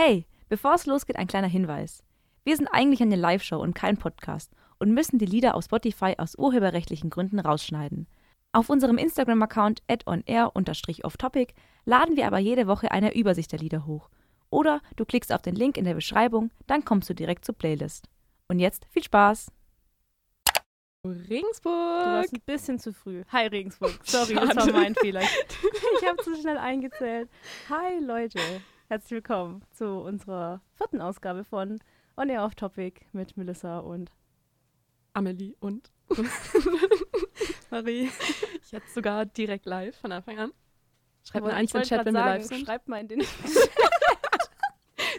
Hey, bevor es losgeht, ein kleiner Hinweis. Wir sind eigentlich eine Live-Show und kein Podcast und müssen die Lieder auf Spotify aus urheberrechtlichen Gründen rausschneiden. Auf unserem Instagram-Account onair-offtopic laden wir aber jede Woche eine Übersicht der Lieder hoch. Oder du klickst auf den Link in der Beschreibung, dann kommst du direkt zur Playlist. Und jetzt viel Spaß! Regensburg. Du warst ein bisschen zu früh. Hi Regensburg. Sorry, das war mein Fehler. Ich habe zu schnell eingezählt. Hi Leute. Herzlich willkommen zu unserer vierten Ausgabe von On Air Off Topic mit Melissa und Amelie und Marie. Ich jetzt sogar direkt live von Anfang an. Schreibt mal eins in den Chat, wenn wir live sind. Schreibt mal in den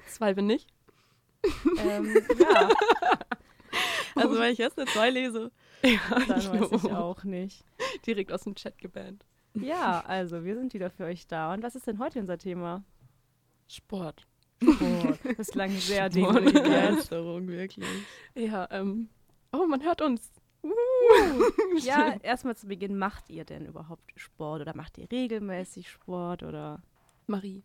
Zwei bin ich. ähm, ja, Also wenn ich jetzt eine zwei lese, ja, dann weiß ich auch nicht. direkt aus dem Chat gebannt. Ja, also wir sind wieder für euch da. Und was ist denn heute unser Thema? Sport. Sport. Bislang sehr Sport. demütigend. Begeisterung, wirklich. Ja, ähm. Oh, man hört uns. Ja, erstmal zu Beginn, macht ihr denn überhaupt Sport oder macht ihr regelmäßig Sport oder? Marie.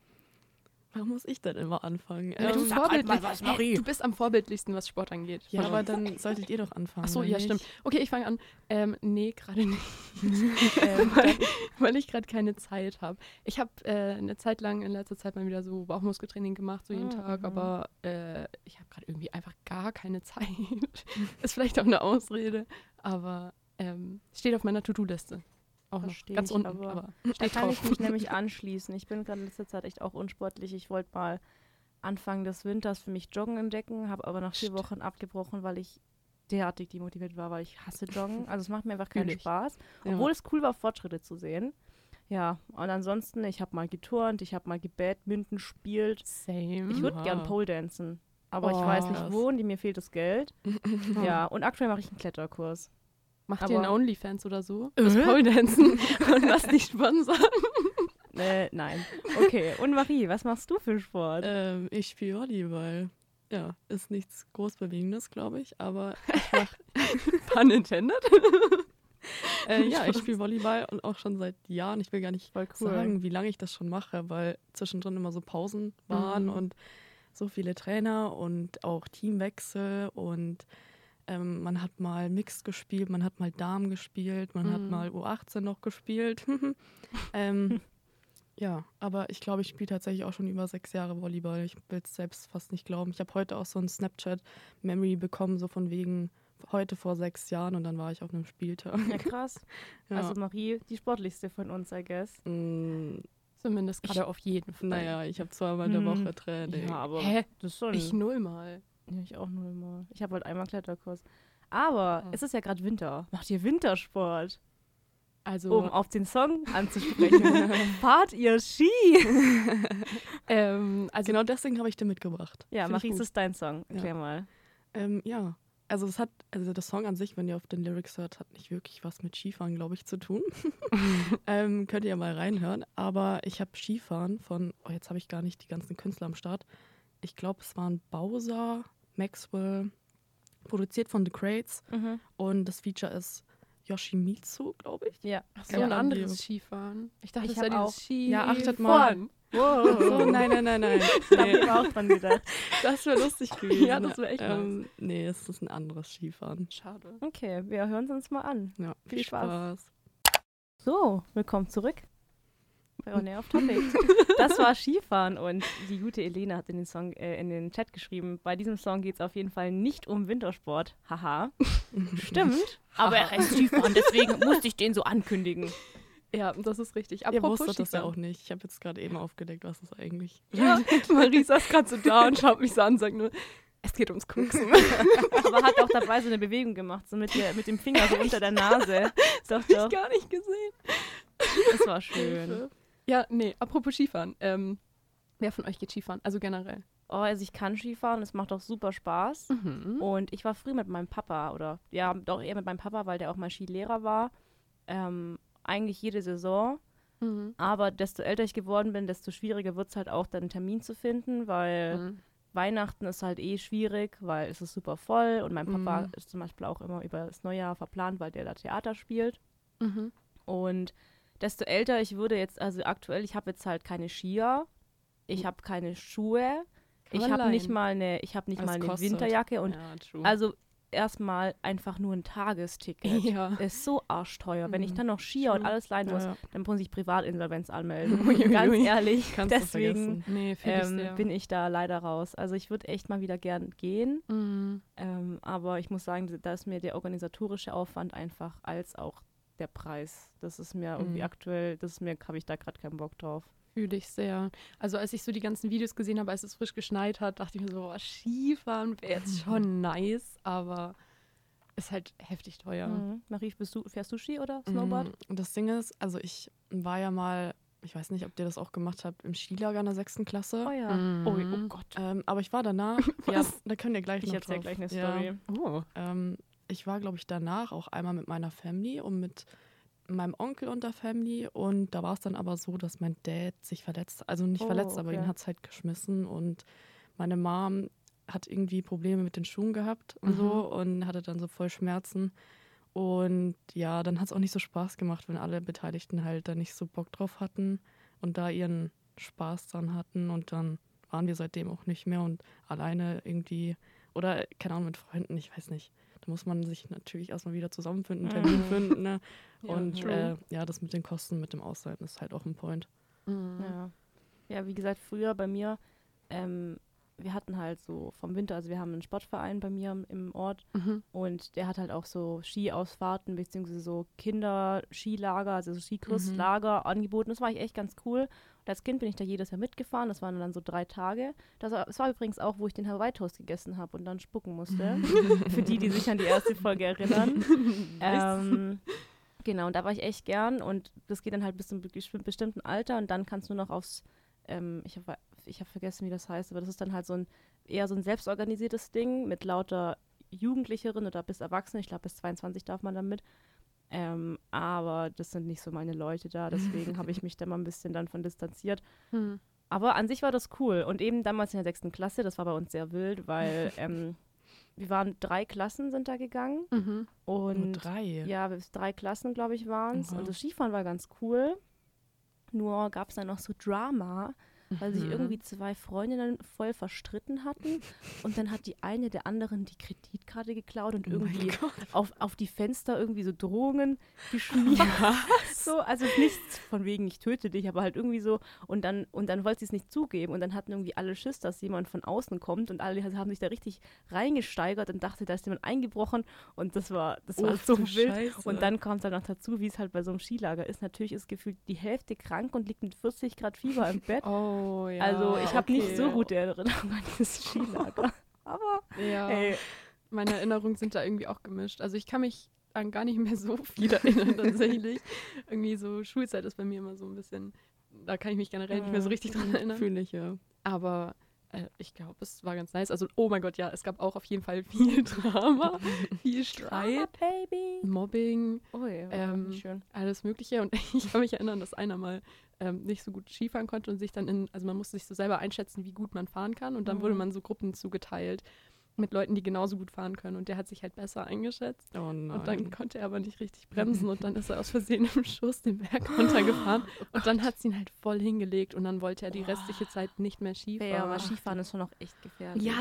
Warum muss ich denn immer anfangen? Ja, du sag halt was, du bist am vorbildlichsten, was Sport angeht. Ja, aber dann solltet ihr doch anfangen. Ach so, wenn ja, nicht. stimmt. Okay, ich fange an. Ähm, nee, gerade nicht. ähm, weil, weil ich gerade keine Zeit habe. Ich habe äh, eine Zeit lang in letzter Zeit mal wieder so Bauchmuskeltraining gemacht, so jeden Ah, Tag, mhm. aber äh, ich habe gerade irgendwie einfach gar keine Zeit. Ist vielleicht auch eine Ausrede, aber ähm, steht auf meiner To-Do-Liste. Auch noch ganz ich, unten, aber aber, Da kann drauf. ich mich nämlich anschließen. Ich bin gerade in letzter Zeit echt auch unsportlich. Ich wollte mal Anfang des Winters für mich Joggen entdecken, habe aber nach vier Stimmt. Wochen abgebrochen, weil ich derartig demotiviert war, weil ich hasse Joggen. Also es macht mir einfach keinen ich. Spaß. Ja. Obwohl es cool war, Fortschritte zu sehen. Ja, und ansonsten, ich habe mal geturnt, ich habe mal gebadminton spielt. Same. Ich würde gern. Pole dancen, aber ich Oh, weiß nicht krass. wo und mir fehlt das Geld. Ja, und aktuell mache ich einen Kletterkurs. Macht ihr einen aber- Onlyfans oder so? Äh? Das Pole Dancen und lass dich sponsern. Äh, nein. Okay, und Marie, was machst du für Sport? Ähm, ich spiele Volleyball. Ja, ist nichts Großbewegendes, glaube ich, aber ich mach Pun intended. äh, ja, ich spiele Volleyball und auch schon seit Jahren. Ich will gar nicht cool. sagen, wie lange ich das schon mache, weil zwischendrin immer so Pausen waren Mhm. und so viele Trainer und auch Teamwechsel und ähm, man hat mal Mixed gespielt, man hat mal Damen gespielt, man hat Mhm. mal U18 noch gespielt. ähm, ja, aber ich glaube, ich spiele tatsächlich auch schon über sechs Jahre Volleyball. Ich will es selbst fast nicht glauben. Ich habe heute auch so ein Snapchat-Memory bekommen, so von wegen heute vor sechs Jahren und dann war ich auf einem Spieltag. Ja, krass. Ja. Also Marie, die sportlichste von uns, I guess. Mm, Zumindest gerade auf jeden Fall. naja, ich habe zweimal in der Hm. Woche Training. aber Hä? das ist schon. Ich null mal. Ja, ich auch nur immer. Ich habe halt einmal Kletterkurs. Aber Ah. es ist ja gerade Winter. Macht ihr Wintersport? Also, Um auf den Song anzusprechen. Fahrt ihr Ski? ähm, also genau deswegen habe ich den mitgebracht. Ja, Marie, es ist dein Song. Erklär mal. Ähm, ja, also es hat, also der Song an sich, wenn ihr auf den Lyrics hört, hat nicht wirklich was mit Skifahren, glaube ich, zu tun. ähm, könnt ihr mal reinhören. Aber ich habe Skifahren von, oh, jetzt habe ich gar nicht die ganzen Künstler am Start. Ich glaube, es waren Bowser, Maxwell, produziert von The Crates. Mhm. Und das Feature ist Yoshimitsu, glaube ich. Ja. Ach so Ja, ein anderes Skifahren. Ich dachte, Ich das wäre hab dieses Ski. Ja, achtet mal. Wow. So, nein, nein, nein, nein. Da habe Nee, ich auch dran gedacht. das wäre lustig gewesen. Ja, das wär echt ähm, Nee, es ist ein anderes Skifahren. Schade. Okay, wir hören es uns mal an. Ja, Viel viel Spaß. Spaß. So, willkommen zurück bei On Air Topic. Das war Skifahren und die gute Elena hat in den Song äh, in den Chat geschrieben, bei diesem Song geht es auf jeden Fall nicht um Wintersport. Haha. Stimmt. Aber er heißt Skifahren, deswegen musste ich den so ankündigen. Ja, das ist richtig. Ihr Apropos wusstet das ja auch nicht. Ich habe jetzt gerade eben aufgedeckt, was es eigentlich Ja, Marie saß gerade so da und schaut mich so an und sagt nur, es geht ums Koksen. Aber hat auch dabei so eine Bewegung gemacht, so mit, der, mit dem Finger so unter der Nase. Doch, Hab ich doch. gar nicht gesehen. Das war schön. Ja, nee, apropos Skifahren. Ähm, wer von euch geht Skifahren? Also generell. Oh, also ich kann Skifahren, es macht auch super Spaß. Mhm. Und ich war früh mit meinem Papa, oder ja, doch eher mit meinem Papa, weil der auch mal Skilehrer war. Ähm, eigentlich jede Saison. Mhm. Aber desto älter ich geworden bin, desto schwieriger wird es halt auch, dann einen Termin zu finden, weil Mhm. Weihnachten ist halt eh schwierig, weil es ist super voll. Und mein Papa Mhm. ist zum Beispiel auch immer über das Neujahr verplant, weil der da Theater spielt. Mhm. Und desto älter ich würde jetzt, also aktuell, ich habe jetzt halt keine Skier, ich habe keine Schuhe, Ich habe nicht mal eine, ich habe nicht mal eine kostet. Winterjacke und ja, also erstmal einfach nur ein Tagesticket. ja. Ist so arschteuer. Wenn ich Mhm. dann noch Skier und alles leihen muss, Ja. dann muss ich Privatinsolvenz anmelden. Ganz ehrlich. Kannst Deswegen. Nee, ich ähm, bin ich da leider raus. Also ich würde echt mal wieder gern gehen. Mhm. Ähm, aber ich muss sagen, da ist mir der organisatorische Aufwand einfach als auch der Preis. Das ist mir irgendwie Mhm. aktuell, das ist mir, habe ich da gerade keinen Bock drauf. Fühle ich sehr. Also als ich so die ganzen Videos gesehen habe, als es frisch geschneit hat, dachte ich mir so, boah, Skifahren wäre jetzt schon nice, aber ist halt heftig teuer. Mhm. Marie, bist du, fährst du Ski oder Snowboard? Mm, Und das Ding ist, also ich war ja mal, ich weiß nicht, ob ihr das auch gemacht habt, im Skilager in der sechsten Klasse. Oh ja. Mhm. Oh, oh Gott. Ähm, aber ich war danach, ja, da können wir gleich Ich noch erzähle drauf. gleich eine Ja. Story. Oh. Ähm, ich war, glaube ich, danach auch einmal mit meiner Family und mit meinem Onkel und der Family. Und da war es dann aber so, dass mein Dad sich verletzt, also nicht Oh, verletzt, aber okay. ihn hat es halt geschmissen. Und meine Mom hat irgendwie Probleme mit den Schuhen gehabt und Mhm. so und hatte dann so voll Schmerzen. Und ja, dann hat es auch nicht so Spaß gemacht, wenn alle Beteiligten halt da nicht so Bock drauf hatten und da ihren Spaß dran hatten. Und dann waren wir seitdem auch nicht mehr und alleine irgendwie oder keine Ahnung mit Freunden, ich weiß nicht. Da muss man sich natürlich erstmal wieder zusammenfinden, Termin Mhm. finden. Ne? Ja, und true. äh, ja, das mit den Kosten, mit dem Ausleihen ist halt auch ein Point. Mhm. Ja. ja, wie gesagt, früher bei mir, ähm, wir hatten halt so vom Winter, also wir haben einen Sportverein bei mir im- Ort Mhm. und der hat halt auch so Skiausfahrten beziehungsweise so Kinderskilager, also so Skikursslager angeboten. Das war ich echt ganz cool. Und als Kind bin ich da jedes Jahr mitgefahren. Das waren dann so drei Tage. Das war, das war übrigens auch, wo ich den Hawaii Toast gegessen habe und dann spucken musste. Für die, die sich an die erste Folge erinnern. ähm, genau, und da war ich echt gern und das geht dann halt bis zu einem besti- bestimmten Alter und dann kannst du noch aufs, ähm, ich habe vergessen, wie das heißt, aber das ist dann halt so ein eher so ein selbstorganisiertes Ding mit lauter Jugendlicheren oder bis Erwachsenen. Ich glaube, bis 22 darf man damit. Ähm, aber das sind nicht so meine Leute da, deswegen habe ich mich da mal ein bisschen dann von distanziert. Mhm. Aber an sich war das cool. Und eben damals in der sechsten Klasse, das war bei uns sehr wild, weil ähm, wir waren drei Klassen sind da gegangen Mhm. Nur und drei. ja, bis drei Klassen, glaube ich, waren es. Oha. Und das Skifahren war ganz cool. Nur gab es dann noch so Drama, weil sich Mhm. irgendwie zwei Freundinnen voll verstritten hatten. Und dann hat die eine der anderen die Kreditkarte geklaut und Oh irgendwie auf, auf die Fenster irgendwie so Drohungen geschmiert. so, also nichts von wegen, ich töte dich, aber halt irgendwie so. Und dann, und dann wollte sie es nicht zugeben. Und dann hatten irgendwie alle Schiss, dass jemand von außen kommt. Und alle haben sich da richtig reingesteigert und dachte, da ist jemand eingebrochen. Und das war, das war so wild. Scheiße. Und dann kommt dann noch dazu, wie es halt bei so einem Skilager ist. Natürlich ist gefühlt die Hälfte krank und liegt mit 40 Grad Fieber im Bett. Oh, ja. also ich habe nicht okay. so gute Erinnerungen an dieses Skilager. Aber Ja. ey, Meine Erinnerungen sind da irgendwie auch gemischt. Also ich kann mich an gar nicht mehr so viel erinnern tatsächlich. irgendwie so Schulzeit ist bei mir immer so ein bisschen, da kann ich mich generell nicht mehr so richtig dran erinnern. Fühle ich, ja. Aber äh, ich glaube, es war ganz nice. Also, oh mein Gott, ja, es gab auch auf jeden Fall viel Drama, viel Streit, Baby. Mobbing, Oh ja, Ähm, alles Mögliche. Und ich kann mich erinnern, dass einer mal ähm, nicht so gut Skifahren konnte und sich dann in, also man musste sich so selber einschätzen, wie gut man fahren kann. Und dann wurde Mhm. man so Gruppen zugeteilt mit Leuten, die genauso gut fahren können. Und der hat sich halt besser eingeschätzt. Oh nein. Und dann konnte er aber nicht richtig bremsen und dann ist er aus Versehen im Schuss den Berg runtergefahren. und dann hat es ihn halt voll hingelegt und dann wollte er die restliche Zeit nicht mehr Skifahren. Ja, aber Skifahren ist schon noch echt gefährlich. Ja,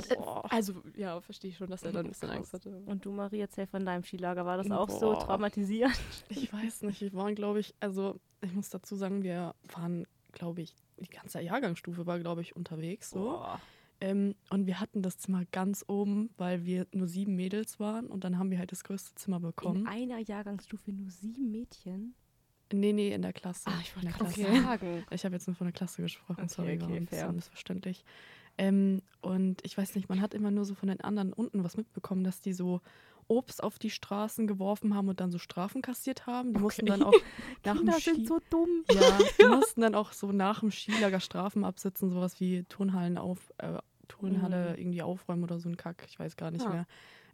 also ja, verstehe ich schon, dass er dann ein bisschen. Angst hatte. Und du, Marie, erzähl von deinem Skilager. War das auch so Boah. traumatisierend? Ich weiß nicht, wir waren, glaube ich, also ich muss dazu sagen, wir waren, glaube ich, die ganze Jahrgangsstufe war, glaube ich, unterwegs. So. Boah. Ähm, und wir hatten das Zimmer ganz oben, weil wir nur sieben Mädels waren und dann haben wir halt das größte Zimmer In bekommen. einer Jahrgangsstufe nur sieben Mädchen? Nee, nee, in der Klasse. Ah, ich in der gerade Klasse. Okay. sagen. Ich habe jetzt nur von der Klasse gesprochen, Okay, sorry, war okay, ein bisschen missverständlich. Ähm, und ich weiß nicht, man hat immer nur so von den anderen unten was mitbekommen, dass die so Obst auf die Straßen geworfen haben und dann so Strafen kassiert haben. Die mussten dann auch nach dem Kinder Ski sind so dumm. ja, die mussten dann auch so nach dem Skilager Strafen absitzen, sowas wie Turnhallen auf, äh, Turnhalle irgendwie aufräumen oder so ein Kack, ich weiß gar nicht Ah. mehr.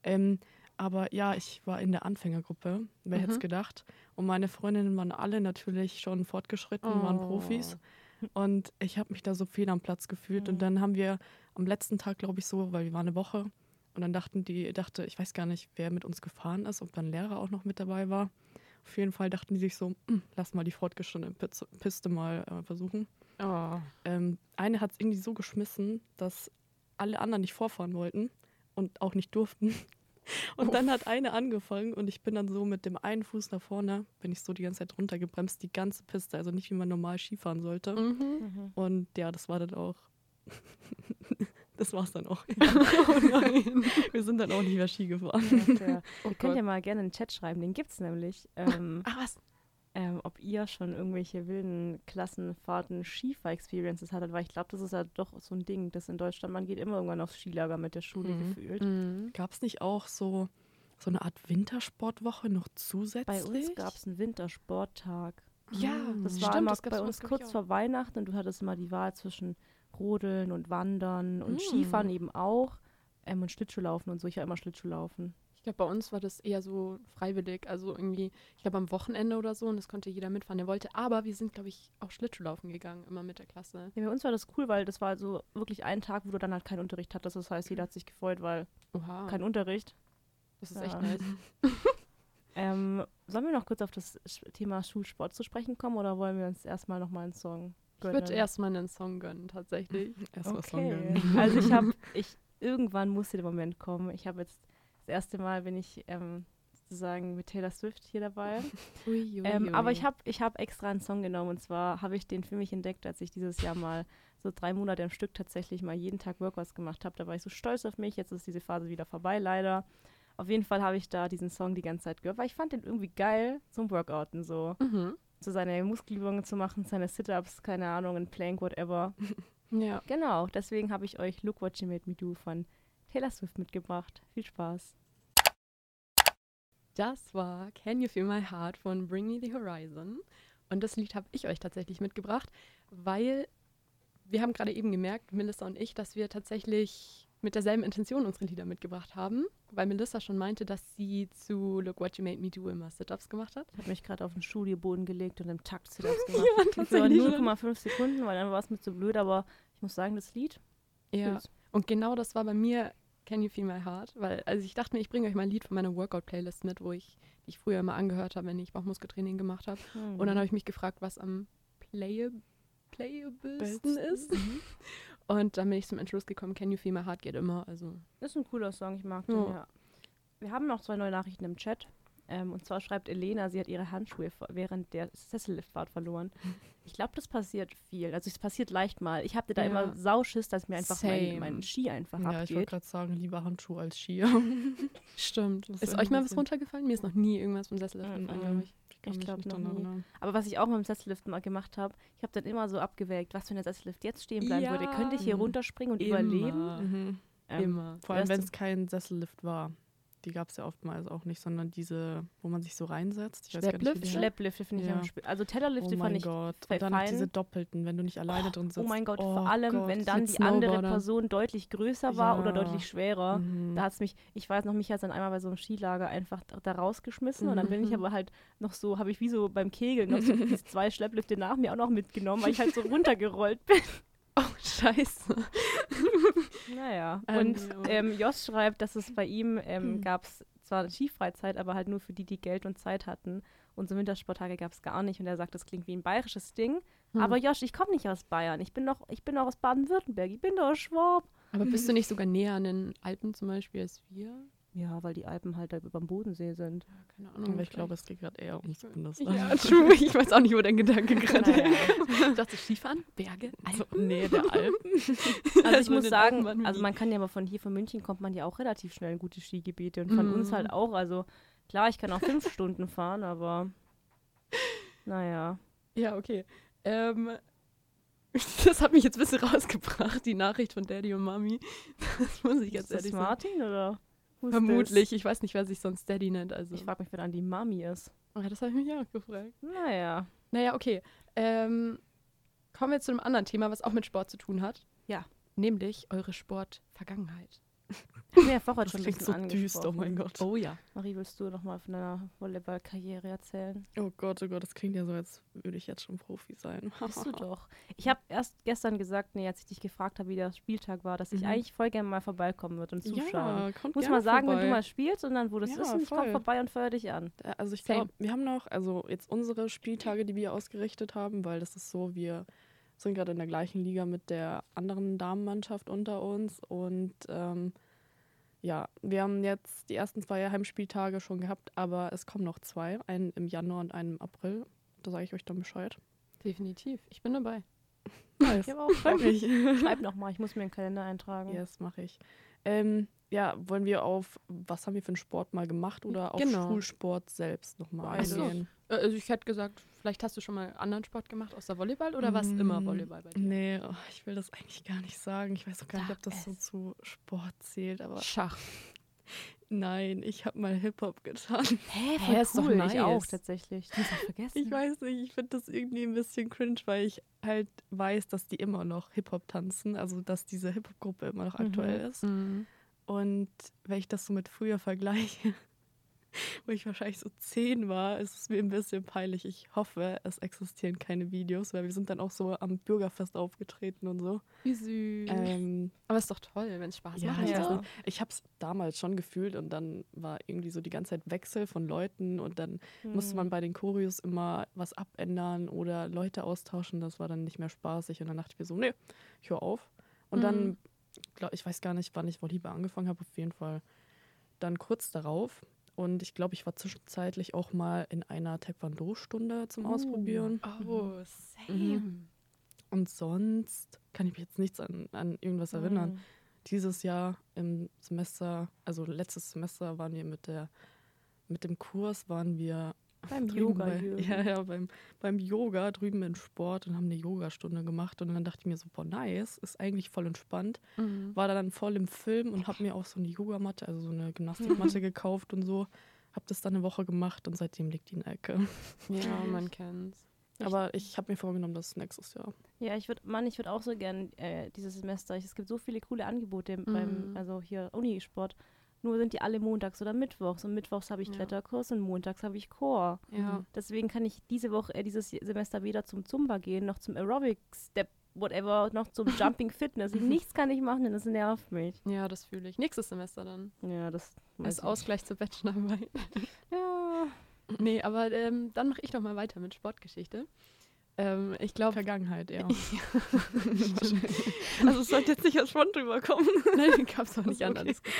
Ähm, aber ja, ich war in der Anfängergruppe, wer hätte es Mhm. gedacht. Und meine Freundinnen waren alle natürlich schon fortgeschritten, waren Profis. Und ich habe mich da so fehl am Platz gefühlt. Mhm. Und dann haben wir am letzten Tag, glaube ich, so, weil wir waren eine Woche, und dann dachten die, dachte, ich weiß gar nicht, wer mit uns gefahren ist, ob dann Lehrer auch noch mit dabei war. Auf jeden Fall dachten die sich so, "Hm, lass mal die fortgeschrittene Piste mal äh, versuchen. Oh. Ähm, eine hat es irgendwie so geschmissen, dass alle anderen nicht vorfahren wollten und auch nicht durften. Und dann hat eine angefangen und ich bin dann so mit dem einen Fuß nach vorne, bin ich so die ganze Zeit runtergebremst, die ganze Piste, also nicht wie man normal Skifahren sollte. Mhm. Mhm. Und ja, das war dann auch. das war's dann auch. Oh nein. Wir sind dann auch nicht mehr Ski gefahren. Äh, Oh ihr könnt ja mal gerne in den Chat schreiben, den gibt's nämlich. Ähm, Ach was. Ähm, ob ihr schon irgendwelche wilden Klassenfahrten Skifahr-Experiences hattet, weil ich glaube, das ist ja doch so ein Ding, das in Deutschland, man geht immer irgendwann aufs Skilager mit der Schule Mhm. gefühlt. Mhm. Gab es nicht auch so, so eine Art Wintersportwoche noch zusätzlich? Bei uns gab es einen Wintersporttag. Ja, Das Mhm. war Stimmt, immer das bei uns kurz vor Weihnachten und du hattest immer die Wahl zwischen Rodeln und Wandern und Mm. Skifahren eben auch ähm, und Schlittschuhlaufen und so. Ich war immer Schlittschuhlaufen. Ich glaube, bei uns war das eher so freiwillig. Also irgendwie, ich glaube, am Wochenende oder so. Und das konnte jeder mitfahren, der wollte. Aber wir sind, glaube ich, auch Schlittschuhlaufen gegangen, immer mit der Klasse. Ja, bei uns war das cool, weil das war so wirklich ein Tag, wo du dann halt keinen Unterricht hattest. Das heißt, jeder hat sich gefreut, weil Oha. kein Unterricht. das ist Ja. echt nice. Ähm, sollen wir noch kurz auf das Thema Schulsport zu sprechen kommen oder wollen wir uns erstmal nochmal einen Song Ich würde erstmal einen Song gönnen, tatsächlich. Erst was Song Okay. gönnen. Also ich habe, ich, irgendwann musste der Moment kommen. Ich habe jetzt, erste Mal bin ich ähm, sozusagen mit Taylor Swift hier dabei. Ui, ui, Ähm, aber ui. ich habe ich hab extra einen Song genommen und zwar habe ich den für mich entdeckt, als ich dieses Jahr mal so drei Monate am Stück tatsächlich mal jeden Tag Workouts gemacht habe. Da war ich so stolz auf mich. Jetzt ist diese Phase wieder vorbei, leider. Auf jeden Fall habe ich da diesen Song die ganze Zeit gehört, weil ich fand den irgendwie geil zum Workouten so. Mhm. So seine Muskelübungen zu machen, seine Sit-Ups, keine Ahnung, ein Plank, whatever. Ja. Genau, deswegen habe ich euch Look What You Made Me Do von Taylor Swift mitgebracht. Viel Spaß. Das war Can You Feel My Heart von Bring Me the Horizon. Und das Lied habe ich euch tatsächlich mitgebracht, weil wir haben gerade eben gemerkt, Melissa und ich, dass wir tatsächlich mit derselben Intention unsere Lieder mitgebracht haben, weil Melissa schon meinte, dass sie zu Look What You Made Me Do immer Sit-Ups gemacht hat. Ich habe mich gerade auf den Studioboden gelegt und im Takt Sit-Ups gemacht. Ja, Für tatsächlich schon. 0,5 Sekunden, weil dann war es mir zu blöd, aber ich muss sagen, das Lied. Ja. süß. Und genau das war bei mir Can You Feel My Heart, weil also ich dachte mir, ich bringe euch mal ein Lied von meiner Workout-Playlist mit, wo ich, die ich früher immer angehört habe, wenn ich Bauchmuskeltraining gemacht habe. Und dann habe ich mich gefragt, was am play playablesten ist. Mhm. Und dann bin ich zum Entschluss gekommen, Can You Feel My Heart geht immer. Also Das ist ein cooler Song, ich mag den, Ja. ja. Wir haben noch zwei neue Nachrichten im Chat. Ähm, und zwar schreibt Elena, sie hat ihre Handschuhe während der Sesselliftfahrt verloren. Ich glaube, das passiert viel. Also es passiert leicht mal. Ich hatte da Ja. immer Sauschiss, dass mir einfach mein, mein Ski einfach Ja, ich wollte abgeht. gerade sagen, lieber Handschuhe als Skier. stimmt. Ist ist euch mal was runtergefallen? Mir ist noch nie irgendwas vom Sessel Mhm. gefallen, glaube ich. Ich mich glaub nicht noch nie. erinnern. Aber was ich auch mit dem Sessellift mal gemacht habe, ich habe dann immer so abgewägt, was für ein Sessellift jetzt stehen bleiben Ja. würde. Könnte ich hier runterspringen und Immer. überleben? Mhm. Ähm, immer. Vor allem, wenn es kein Sessellift war. Die gab es ja oftmals auch nicht, sondern diese, wo man sich so reinsetzt. Ich weiß gar nicht, wie Schlepplift? die heißen. Schlepplifte finde ich Ja. am Sp Also Tellerlifte Oh fand ich Gott. Und dann fein. diese Doppelten, wenn du nicht alleine drin sitzt. Oh mein Gott, Oh vor allem, Gott. wenn dann die andere. Person deutlich größer war oder Ja. deutlich schwerer. Mhm. Da hat es mich, ich weiß noch, mich hat es dann einmal bei so einem Skilager einfach da, da rausgeschmissen und dann bin ich Mhm. aber halt noch so, habe ich wie so beim Kegeln noch so zwei Schlepplifte nach mir auch noch mitgenommen, weil ich halt so runtergerollt bin. Oh, scheiße. Naja. Ähm, Und ähm, Jos schreibt, dass es bei ihm ähm, Hm. gab es zwar eine Skifreizeit, aber halt nur für die, die Geld und Zeit hatten. Und so Wintersporttage gab es gar nicht. Und er sagt, das klingt wie ein bayerisches Ding. Hm. Aber Josh, ich komme nicht aus Bayern. Ich bin doch, ich bin doch aus Baden-Württemberg. Ich bin doch Schwab. Aber bist du nicht sogar näher an den Alpen zum Beispiel als wir? Ja, weil die Alpen halt da über dem Bodensee sind. Ja, keine Ahnung. Aber ich glaube, es geht gerade eher ums Bundesland. Ja, true. Ich weiß auch nicht, wo dein Gedanke gerade Naja. Ich dachte, Skifahren, Berge, So, Alpen. nee, der Alpen. Also ich muss sagen, Alpen also man kann ja aber von hier, von München kommt man ja auch relativ schnell in gute Skigebiete. Und von uns Mhm. halt auch. Also klar, ich kann auch fünf Stunden fahren, aber naja. Ja, okay. Ähm, das hat mich jetzt ein bisschen rausgebracht, die Nachricht von Daddy und Mami. Das muss ich jetzt Ist das ehrlich sagen. Martin oder? Who's Vermutlich. Ich weiß nicht, wer sich sonst Daddy nennt. Also. this? Ich frage mich, wer dann die Mami ist. Ah, das habe ich mich auch gefragt. Naja. Naja, okay. Ähm, kommen wir zu einem anderen Thema, was auch mit Sport zu tun hat. Ja. Nämlich eure Sportvergangenheit. Haben wir ja vorher Das schon ein klingt bisschen so düster, oh mein. Gott. Oh ja. Marie, willst du noch mal von deiner Volleyballkarriere erzählen? Oh Gott, oh Gott, das klingt ja so, als würde ich jetzt schon Profi sein. Bist du doch. Ich habe erst gestern gesagt, nee, als ich dich gefragt habe, wie der Spieltag war, dass ich Mhm. eigentlich voll gerne mal vorbeikommen würde und zuschauen. Ja, kommt Muss mal sagen, wenn vorbei. du mal spielst und dann, wo das Ja, ist, und ich komme vorbei und feuer dich an. Also ich glaube, wir haben noch, also jetzt unsere Spieltage, die wir ausgerichtet haben, weil das ist so, wir sind gerade in der gleichen Liga mit der anderen Damenmannschaft unter uns. Und ähm, ja, wir haben jetzt die ersten zwei Heimspieltage schon gehabt, aber es kommen noch zwei, einen im Januar und einen im April. Da sage ich euch dann Bescheid. Definitiv. Ich bin dabei. Nice. Ich habe auch Freut mich. Schreib nochmal, ich muss mir einen Kalender eintragen. Yes, mache ich. Ähm, ja, wollen wir auf, was haben wir für einen Sport mal gemacht oder auf Genau. Schulsport selbst nochmal Beides. eingehen? Äh, Also ich hätte gesagt, vielleicht hast du schon mal anderen Sport gemacht außer Volleyball oder war es immer Mm, Volleyball bei dir? Nee, oh, ich will das eigentlich gar nicht sagen. Ich weiß auch gar nicht, ob das so zu Sport zählt, aber Schach. nein, ich habe mal Hip-Hop getan. Hä, voll voll ist doch cool. nice. Ich auch tatsächlich. Ich vergessen. Ich weiß nicht, ich finde das irgendwie ein bisschen cringe, weil ich halt weiß, dass die immer noch Hip-Hop tanzen, also dass diese Hip-Hop-Gruppe immer noch Mhm. aktuell ist. Mhm. Und wenn ich das so mit früher vergleiche, wo ich wahrscheinlich so zehn war, ist es mir ein bisschen peinlich. Ich hoffe, es existieren keine Videos, weil wir sind dann auch so am Bürgerfest aufgetreten und so. Wie süß. Ähm, Aber ist doch toll, wenn es Spaß ja, macht. ich, Ja. ich habe es damals schon gefühlt und dann war irgendwie so die ganze Zeit Wechsel von Leuten und dann musste Mhm. man bei den Choreos immer was abändern oder Leute austauschen. Das war dann nicht mehr spaßig und dann dachte ich mir so, nee, ich höre auf. Und dann, Mhm. Glaub, ich weiß gar nicht, wann ich Volleyball angefangen habe, auf jeden Fall dann kurz darauf. Und ich glaube, ich war zwischenzeitlich auch mal in einer Taekwondo-Stunde zum Uh. Ausprobieren. Oh, same. Mhm. Und sonst kann ich mich jetzt nichts an, an irgendwas erinnern. Mhm. Dieses Jahr im Semester, also letztes Semester waren wir mit der mit dem Kurs waren wir Beim Yoga. bei, ja, ja, beim, beim Yoga drüben in Sport und haben eine Yogastunde gemacht und dann dachte ich mir so, boah, nice, ist eigentlich voll entspannt. Mhm. War da dann voll im Film und habe mir auch so eine Yogamatte, also so eine Gymnastikmatte gekauft und so. Hab das dann eine Woche gemacht und seitdem liegt die in der Ecke. Ja, man kennt's. Aber ich habe mir vorgenommen, das nächstes Jahr. Ja, ich würde, Mann, ich würde auch so gern äh, dieses Semester. Ich, es gibt so viele coole Angebote beim, Mhm. also hier Unisport. Nur sind die alle montags oder mittwochs. Und mittwochs habe ich Ja. Kletterkurs und montags habe ich Chor. Ja. Deswegen kann ich diese Woche, äh, dieses Semester weder zum Zumba gehen, noch zum Aerobic Step, whatever, noch zum Jumping Fitness. Nichts kann ich machen, denn das nervt mich. ja, das fühle ich. Nächstes Semester dann. Ja, das Als ich Ausgleich zur Bachelorarbeit. Ja. nee, aber ähm, dann mache ich doch mal weiter mit Sportgeschichte. Ähm, ich glaube, Vergangenheit, ja. also es sollte jetzt nicht als Front drüber kommen. Nein, gab es auch nicht Ach an. so, Alles gut.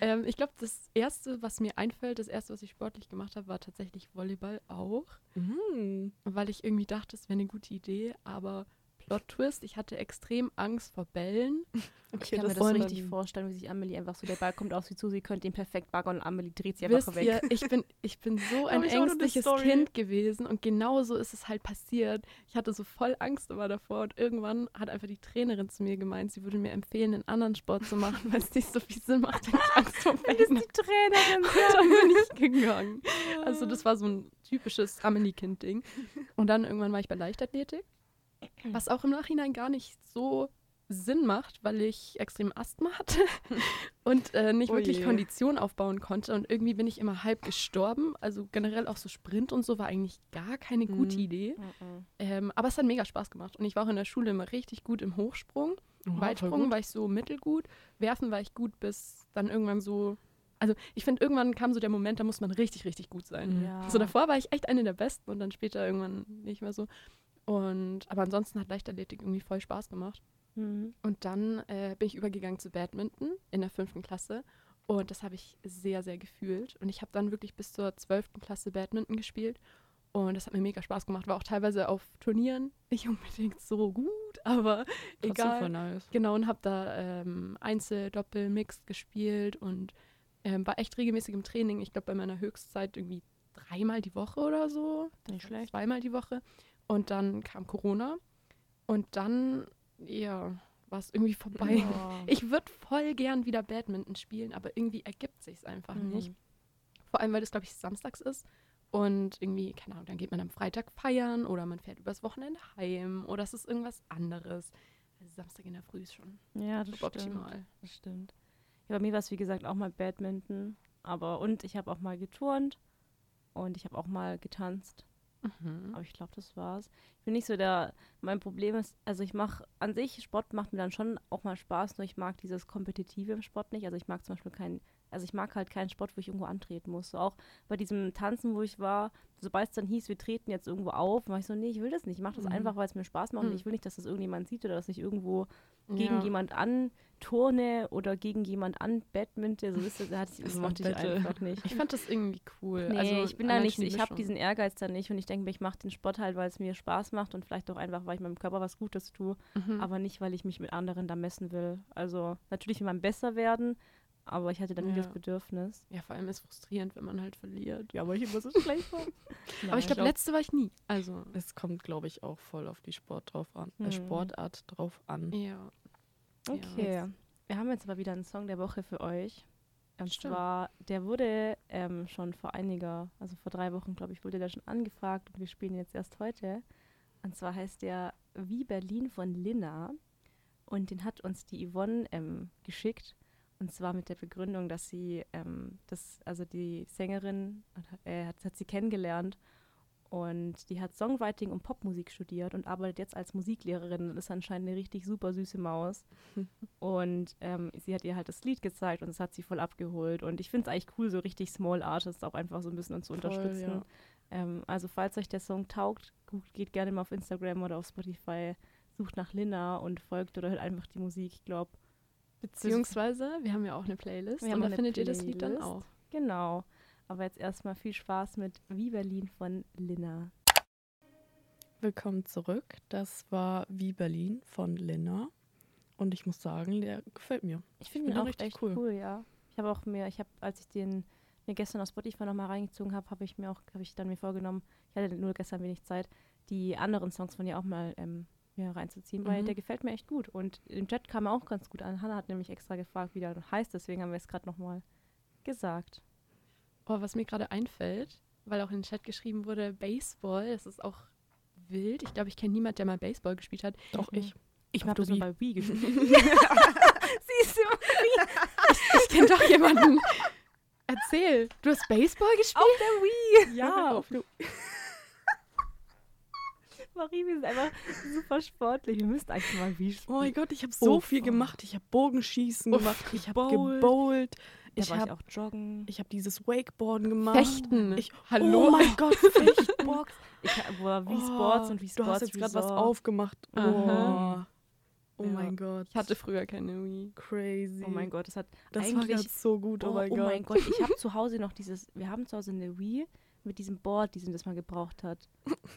Ähm, ich glaube, das Erste, was mir einfällt, das Erste, was ich sportlich gemacht habe, war tatsächlich Volleyball auch. Mhm. Weil ich irgendwie dachte, es wäre eine gute Idee, aber Plot-Twist, ich hatte extrem Angst vor Bällen. Ich kann mir das so richtig vorstellen, wie sich Amelie einfach so, der Ball kommt auf sie zu, sie könnte ihn perfekt baggern und Amelie dreht sie einfach Wisst weg. ihr, ich bin, ich bin so ein ängstliches. Kind gewesen und genau so ist es halt passiert. Ich hatte so voll Angst immer davor und irgendwann hat einfach die Trainerin zu mir gemeint, sie würde mir empfehlen, einen anderen Sport zu machen, weil es nicht so viel Sinn macht, wenn ich Angst vor Das ist Bällen die Trainerin. habe. Dann bin ich gegangen. Also das war so ein typisches Amelie-Kind-Ding. Und dann irgendwann war ich bei Leichtathletik, was auch im Nachhinein gar nicht so Sinn macht, weil ich extrem Asthma hatte und äh, nicht Oh wirklich. Kondition aufbauen konnte. Und irgendwie bin ich immer halb gestorben. Also generell auch so Sprint und so war eigentlich gar keine gute Mhm. Idee. Mhm. Ähm, aber es hat mega Spaß gemacht. Und ich war auch in der Schule immer richtig gut im Hochsprung. Voll Weitsprung war ich so mittelgut. Werfen war ich gut bis dann irgendwann so. Also ich finde, irgendwann kam so der Moment, da muss man richtig, richtig gut sein. Ja. So davor war ich echt eine der Besten und dann später irgendwann nicht mehr so. Und aber ansonsten hat Leichtathletik irgendwie voll Spaß gemacht. Mhm. Und dann äh, bin ich übergegangen zu Badminton in der fünften Klasse. Und das habe ich sehr, sehr gefühlt. Und ich habe dann wirklich bis zur zwölften Klasse Badminton gespielt. Und das hat mir mega Spaß gemacht. War auch teilweise auf Turnieren nicht unbedingt so gut, aber Trotzdem egal. voll nice. Genau, und habe da ähm, Einzel, Doppel, Mixed gespielt und ähm, war echt regelmäßig im Training. Ich glaube, bei meiner Höchstzeit irgendwie dreimal die Woche oder so. Nicht schlecht. Zweimal die Woche. Und dann kam Corona. Und dann, ja, war es irgendwie vorbei. Oh. Ich würde voll gern wieder Badminton spielen, aber irgendwie ergibt sich einfach Mhm. nicht. Vor allem, weil das, glaube ich, samstags ist. Und irgendwie, keine Ahnung, dann geht man am Freitag feiern oder man fährt übers Wochenende heim oder es ist irgendwas anderes. Also Samstag in der Früh ist schon Ja, das stimmt. optimal. Das stimmt. Ja, bei mir war es wie gesagt auch mal Badminton, aber und ich habe auch mal geturnt und ich habe auch mal getanzt, Mhm. aber ich glaube, das war's. Ich bin nicht so der, mein Problem ist, also ich mache an sich, Sport macht mir dann schon auch mal Spaß, nur ich mag dieses Kompetitive im Sport nicht. Also ich mag zum Beispiel kein also ich mag halt keinen Sport, wo ich irgendwo antreten muss. So auch bei diesem Tanzen, wo ich war, sobald es dann hieß, wir treten jetzt irgendwo auf, war ich so, nee, ich will das nicht. Ich mache das Mhm. einfach, weil es mir Spaß macht und Mhm. ich will nicht, dass das irgendjemand sieht oder dass ich irgendwo gegen Ja. jemand anturne oder gegen jemand anbadminte. So ist das, das Ist mochte ich einfach nicht. Ich fand das irgendwie cool. Nee, also, ich bin da nicht, ich habe diesen Ehrgeiz da nicht und ich denke mir, ich mache den Sport halt, weil es mir Spaß macht und vielleicht auch einfach, weil ich meinem Körper was Gutes tue, Mhm. aber nicht, weil ich mich mit anderen da messen will. Also natürlich will man besser werden, aber ich hatte dann nie das Ja. Bedürfnis. ja, vor allem ist frustrierend, wenn man halt verliert. Ja, aber ich immer so schlecht war. Aber ich glaube, letzte war ich nie. Also, Es kommt, glaube ich, auch voll auf die Sport drauf an, Hm. äh, Sportart drauf an. ja. Okay, wir haben jetzt aber wieder einen Song der Woche für euch. Und Stimmt. zwar, der wurde ähm, schon vor einiger, also vor drei Wochen, glaube ich, wurde der schon angefragt und wir spielen jetzt erst heute. Und zwar heißt der Wie Berlin von Linna. Und den hat uns die Yvonne ähm, geschickt. Und zwar mit der Begründung, dass sie ähm, das, also die Sängerin äh, hat, hat sie kennengelernt und die hat Songwriting und Popmusik studiert und arbeitet jetzt als Musiklehrerin und ist anscheinend eine richtig super süße Maus. Und ähm, sie hat ihr halt das Lied gezeigt und es hat sie voll abgeholt. Und ich finde es eigentlich cool, so richtig Small Artists auch einfach so ein bisschen zu Voll, unterstützen. ja. Ähm, also falls euch der Song taugt, geht gerne mal auf Instagram oder auf Spotify, sucht nach Linna und folgt oder hört einfach die Musik. Ich glaube, Beziehungsweise, wir haben ja auch eine Playlist Wir haben und da findet ihr das Lied dann Playlist. auch. genau. Aber jetzt erstmal viel Spaß mit Wie Berlin von Linna. Willkommen zurück. Das war Wie Berlin von Lena. Und ich muss sagen, der gefällt mir. Ich finde find ihn ihn auch richtig echt cool. cool. ja. Ich habe auch mir, ich habe, als ich den mir gestern auf Spotify nochmal reingezogen habe, habe ich mir auch, habe ich dann mir vorgenommen, ich hatte nur gestern wenig Zeit, die anderen Songs von ihr auch mal ähm, mir reinzuziehen, weil Mhm. der gefällt mir echt gut. Und im Chat kam er auch ganz gut an. Hannah hat nämlich extra gefragt, wie der heißt, deswegen haben wir es gerade nochmal gesagt. Oh, was mir gerade einfällt, weil auch in den Chat geschrieben wurde, Baseball, das ist auch wild. Ich glaube, ich kenne niemanden, der mal Baseball gespielt hat. Doch, Mhm. ich. Ich habe das nur Wii. bei Wii gespielt. Siehst du? Ich kenne doch jemanden. Erzähl, du hast Baseball gespielt? Auf der Wii! Ja. Auf Lu- Marie, wir sind einfach super sportlich. Wir müssten eigentlich mal Wii spielen. Oh mein Gott, ich habe so Uff. viel gemacht. Ich habe Bogenschießen Uff, gemacht. Ich habe gebowlt. Ich war habe auch joggen. ich hab dieses Wakeboarden gemacht. Fechten. Ich, Hallo? Oh mein Gott, Fechten. Box. Ich hab, boah, Wii Sports und Wii Du Sports hast jetzt gerade was aufgemacht. Oh, Aha. oh Ja. mein Gott. Ich hatte früher keine Wii. crazy. Oh mein Gott, das hat Das war eigentlich. gerade so gut. Oh, mein Gott. Ich habe zu Hause noch dieses. Wir haben zu Hause eine Wii mit diesem Board, diesem das man gebraucht hat.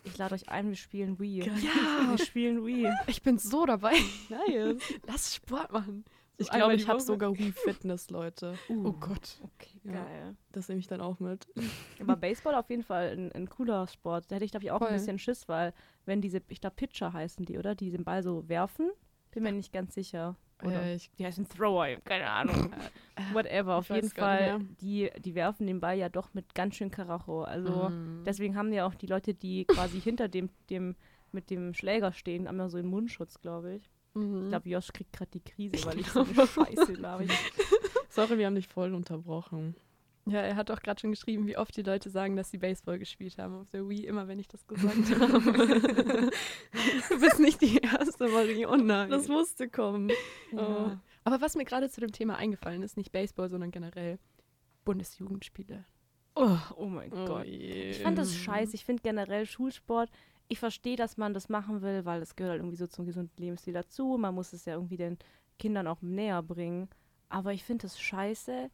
Ich lade euch ein, wir spielen Wii. Geil. Wir spielen Wii. Ich bin so dabei. Nice. Lass Sport machen. So Ich glaube, ich habe sogar Wii Fitness, Leute. Oh Gott. Okay, Ja. geil. Das nehme ich dann auch mit. Aber Baseball auf jeden Fall ein, ein cooler Sport. Da hätte ich, glaube ich, auch Voll. ein bisschen Schiss, weil wenn diese, ich glaube, Pitcher heißen die, oder? Die den Ball so werfen. Bin mir nicht ganz sicher. Oder? Äh, ich, Die heißen Thrower, keine Ahnung. Whatever, auf ich jeden Fall. Die, die werfen den Ball ja doch mit ganz schön Karacho. Also Mhm. deswegen haben ja auch die Leute, die quasi hinter dem, dem, mit dem Schläger stehen, immer so einen Mundschutz, glaube ich. Mhm. Ich glaube, Josh kriegt gerade die Krise, weil ich so eine Scheiße laber. sorry, wir haben dich voll unterbrochen. Ja, er hat auch gerade schon geschrieben, wie oft die Leute sagen, dass sie Baseball gespielt haben auf der Wii, immer wenn ich das gesagt habe. du bist nicht die erste, Marie. Oh nein. Das musste kommen. oh. Aber was mir gerade zu dem Thema eingefallen ist, nicht Baseball, sondern generell Bundesjugendspiele. Oh, oh mein Oh Gott. je. Ich fand das scheiße. Ich finde generell Schulsport, ich verstehe, dass man das machen will, weil es gehört halt irgendwie so zum gesunden Lebensstil dazu. Man muss es ja irgendwie den Kindern auch näher bringen. Aber ich finde es scheiße,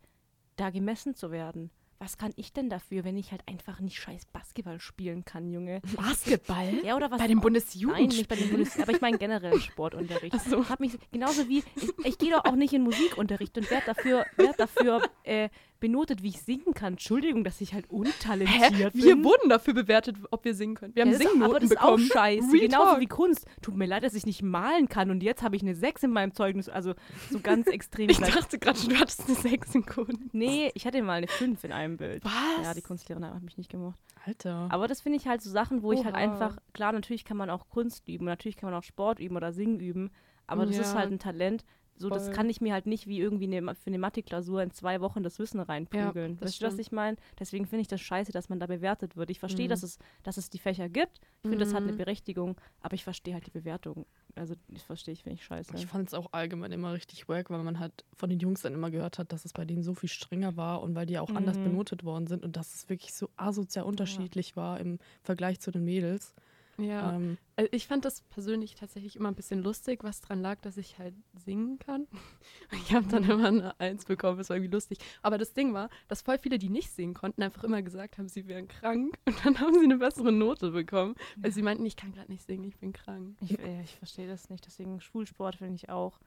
da gemessen zu werden. Was kann ich denn dafür, wenn ich halt einfach nicht scheiß Basketball spielen kann, Junge? Basketball? Ja, oder was? Bei den Nein, Bundesjugendspielen? nicht bei den Bundes aber ich meine generell Sportunterricht. Ach so. Hab mich genauso wie ich, ich gehe doch auch nicht in Musikunterricht und werde dafür, werd dafür äh, benotet, wie ich singen kann. Entschuldigung, dass ich halt Hä? untalentiert bin. Wir wurden dafür bewertet, ob wir singen können. Wir haben Ja, ist- Singnoten aber das bekommen. ist auch scheiße. Real Genauso Talk. wie Kunst. Tut mir leid, dass ich nicht malen kann und jetzt habe ich eine 6 in meinem Zeugnis. Also so ganz extrem. Ich dachte gerade schon, du hattest eine 6 in Kunst. nee, ich hatte mal eine 5 in einem Bild. Was? Ja, die Kunstlehrerin hat mich nicht gemocht. Alter. Aber das finde ich halt so Sachen, wo ich halt Oha. einfach, klar, natürlich kann man auch Kunst üben, natürlich kann man auch Sport üben oder Singen üben, aber das ist Ja. halt ein Talent. So, das kann ich mir halt nicht wie irgendwie eine, für eine Mathe-Klausur in zwei Wochen das Wissen reinprügeln. das weißt du, was ich meine? Deswegen finde ich das scheiße, dass man da bewertet wird. Ich verstehe, Mhm. dass, es, dass es die Fächer gibt. Ich finde, das hat eine Mhm. Berechtigung, aber ich verstehe halt die Bewertung also das verstehe ich, finde ich scheiße. Ich fand es auch allgemein immer richtig wack, weil man halt von den Jungs dann immer gehört hat, dass es bei denen so viel strenger war und weil die ja auch anders Mhm. benotet worden sind und dass es wirklich so asozial unterschiedlich war im Vergleich zu den Mädels. Ja. Ähm, Also ich fand das persönlich tatsächlich immer ein bisschen lustig, was dran lag, dass ich halt singen kann. Ich habe dann immer eine Eins bekommen, das war irgendwie lustig. Aber das Ding war, dass voll viele, die nicht singen konnten, einfach immer gesagt haben, sie wären krank. Und dann haben sie eine bessere Note bekommen, weil sie meinten, ich kann gerade nicht singen, ich bin krank. Ich, äh, ich verstehe das nicht, deswegen Schulsport finde ich auch.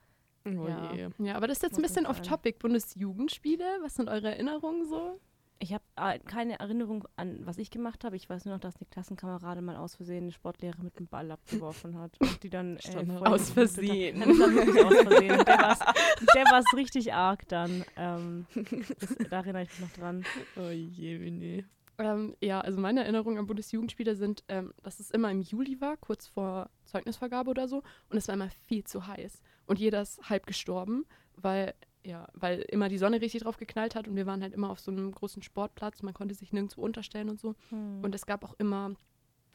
oh Ja. Ja, aber das ist jetzt ein Muss bisschen nicht sein. off-topic. Bundesjugendspiele, was sind eure Erinnerungen so? Ich habe äh, keine Erinnerung an, was ich gemacht habe. Ich weiß nur noch, dass eine Klassenkameradin mal aus Versehen eine Sportlehrer mit dem Ball abgeworfen hat. Und die dann äh, voll Aus hat. Versehen. Aus Versehen. Und Der war der war's richtig arg dann. Ähm, das, da erinnere ich mich noch dran. Oh je, wie nee. Ähm, ja, also meine Erinnerungen an Bundesjugendspiele sind, ähm, dass es immer im Juli war, kurz vor Zeugnisvergabe oder so. Und es war immer viel zu heiß. Und jeder ist halb gestorben, weil, ja, weil immer die Sonne richtig drauf geknallt hat und wir waren halt immer auf so einem großen Sportplatz. Man konnte sich nirgendwo unterstellen und so. Und es gab auch immer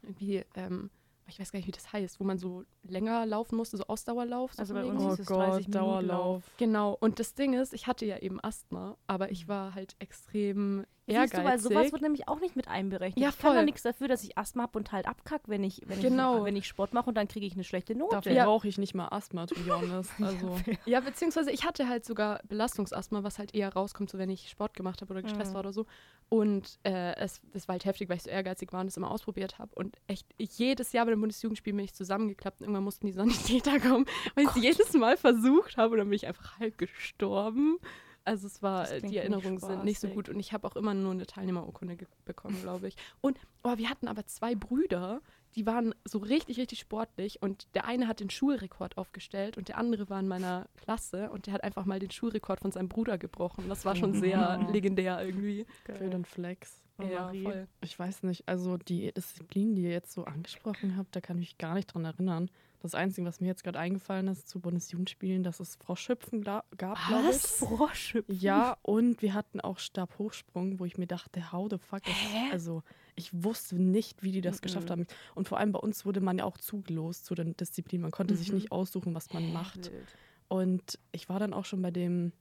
irgendwie, ähm, ich weiß gar nicht, wie das heißt, wo man so länger laufen musste, so Ausdauerlauf. So Also bei wegen. uns Oh hieß es 30 Gott, Minuten Dauerlauf. Genau, und das Ding ist, ich hatte ja eben Asthma, aber ich war halt extrem ehrgeizig. Siehst du, weil sowas wird nämlich auch nicht mit einberechnet. Ja, ich kann ja voll. nichts dafür, dass ich Asthma habe und halt abkack, wenn ich, wenn Genau. ich, wenn ich Sport mache und dann kriege ich eine schlechte Note. Dafür Ja. brauche ich nicht mal Asthma, to be honest. Also, Ja, beziehungsweise ich hatte halt sogar Belastungsasthma, was halt eher rauskommt, so wenn ich Sport gemacht habe oder gestresst Mhm. war oder so. Und äh, es, das war halt heftig, weil ich so ehrgeizig war und es immer ausprobiert habe. Und echt jedes Jahr bei dem Bundesjugendspiel bin ich zusammengeklappt und irgendwann mussten die Sanitäter kommen, weil ich es jedes Mal versucht habe und dann bin ich einfach halb gestorben. Also es war, äh, die nicht Erinnerungen sind nicht so gut und ich habe auch immer nur eine Teilnehmerurkunde bekommen, glaube ich. Und oh, wir hatten aber zwei Brüder, die waren so richtig, richtig sportlich und der eine hat den Schulrekord aufgestellt und der andere war in meiner Klasse und der hat einfach mal den Schulrekord von seinem Bruder gebrochen. Das war schon sehr Oh. legendär irgendwie. für den Flex. Oh, ja, Marie. voll. Ich weiß nicht, also die Disziplinen, die ihr jetzt so angesprochen habt, da kann ich mich gar nicht dran erinnern. Das Einzige, was mir jetzt gerade eingefallen ist zu Bundesjugendspielen, dass es Froschhüpfen gab, glaube ich. Froschhüpfen. Ja, und wir hatten auch Stabhochsprung, wo ich mir dachte, how the fuck ist Hä? Also, ich wusste nicht, wie die das geschafft Mhm. haben. Und vor allem bei uns wurde man ja auch zugelost zu den Disziplinen. Man konnte sich Mhm. nicht aussuchen, was man macht. Wild. Und ich war dann auch schon bei dem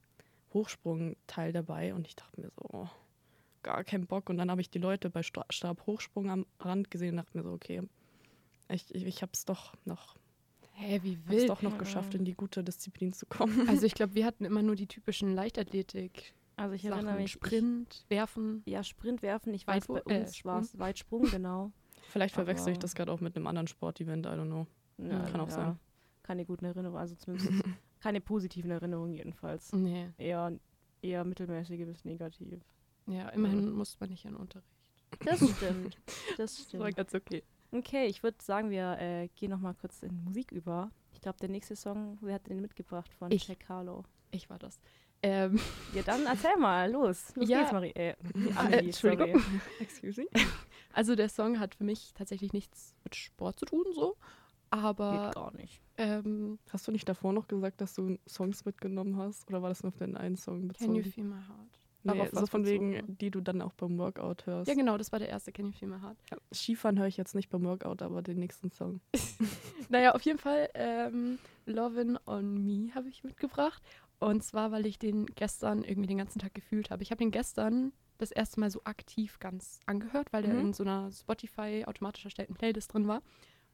Hochsprung-Teil dabei und ich dachte mir so, oh, gar keinen Bock. Und dann habe ich die Leute bei Sta- Stabhochsprung am Rand gesehen und dachte mir so, okay, ich, ich, ich habe es doch noch, Hä, wie hab's wild. doch noch geschafft, in die gute Disziplin zu kommen. Also ich glaube, wir hatten immer nur die typischen Leichtathletik. Also ich erinnere mich. Sprint, Werfen. Ich, ja, Sprint werfen. Ich weiß, bei äh, uns war es Weitsprung, genau. Vielleicht verwechsel ich das gerade auch mit einem anderen Sportevent, I don't know. Ja, kann auch sein. Keine guten Erinnerungen, also zumindest keine positiven Erinnerungen jedenfalls. Nee. Eher, eher mittelmäßige bis negativ. Ja, immerhin musste man nicht in Unterricht. Das stimmt. Das Das war stimmt. ganz okay. Okay, ich würde sagen, wir äh, gehen noch mal kurz in Musik über. Ich glaube, der nächste Song, wer hat den mitgebracht von Ich. Jack Harlow? Ich war das. Ähm, Ja, dann erzähl mal, los. Los Ja. geht's, Marie. Äh, Ah, Amelie, äh, Entschuldigung. sorry. Excuse me? also der Song hat für mich tatsächlich nichts mit Sport zu tun, so. Aber Geht gar nicht. ähm, Hast du nicht davor noch gesagt, dass du Songs mitgenommen hast? Oder war das nur auf den einen Song Can You bezogen? Feel My Heart? Nee, so von wegen, die du dann auch beim Workout hörst. Ja, genau, das war der erste Can You Feel My Heart. Ja, Skifahren höre ich jetzt nicht beim Workout, aber den nächsten Song. Naja, auf jeden Fall ähm, Lovin' on Me habe ich mitgebracht. Und zwar, weil ich den gestern irgendwie den ganzen Tag gefühlt habe. Ich habe den gestern das erste Mal so aktiv ganz angehört, weil der Mhm. in so einer Spotify automatisch erstellten Playlist drin war.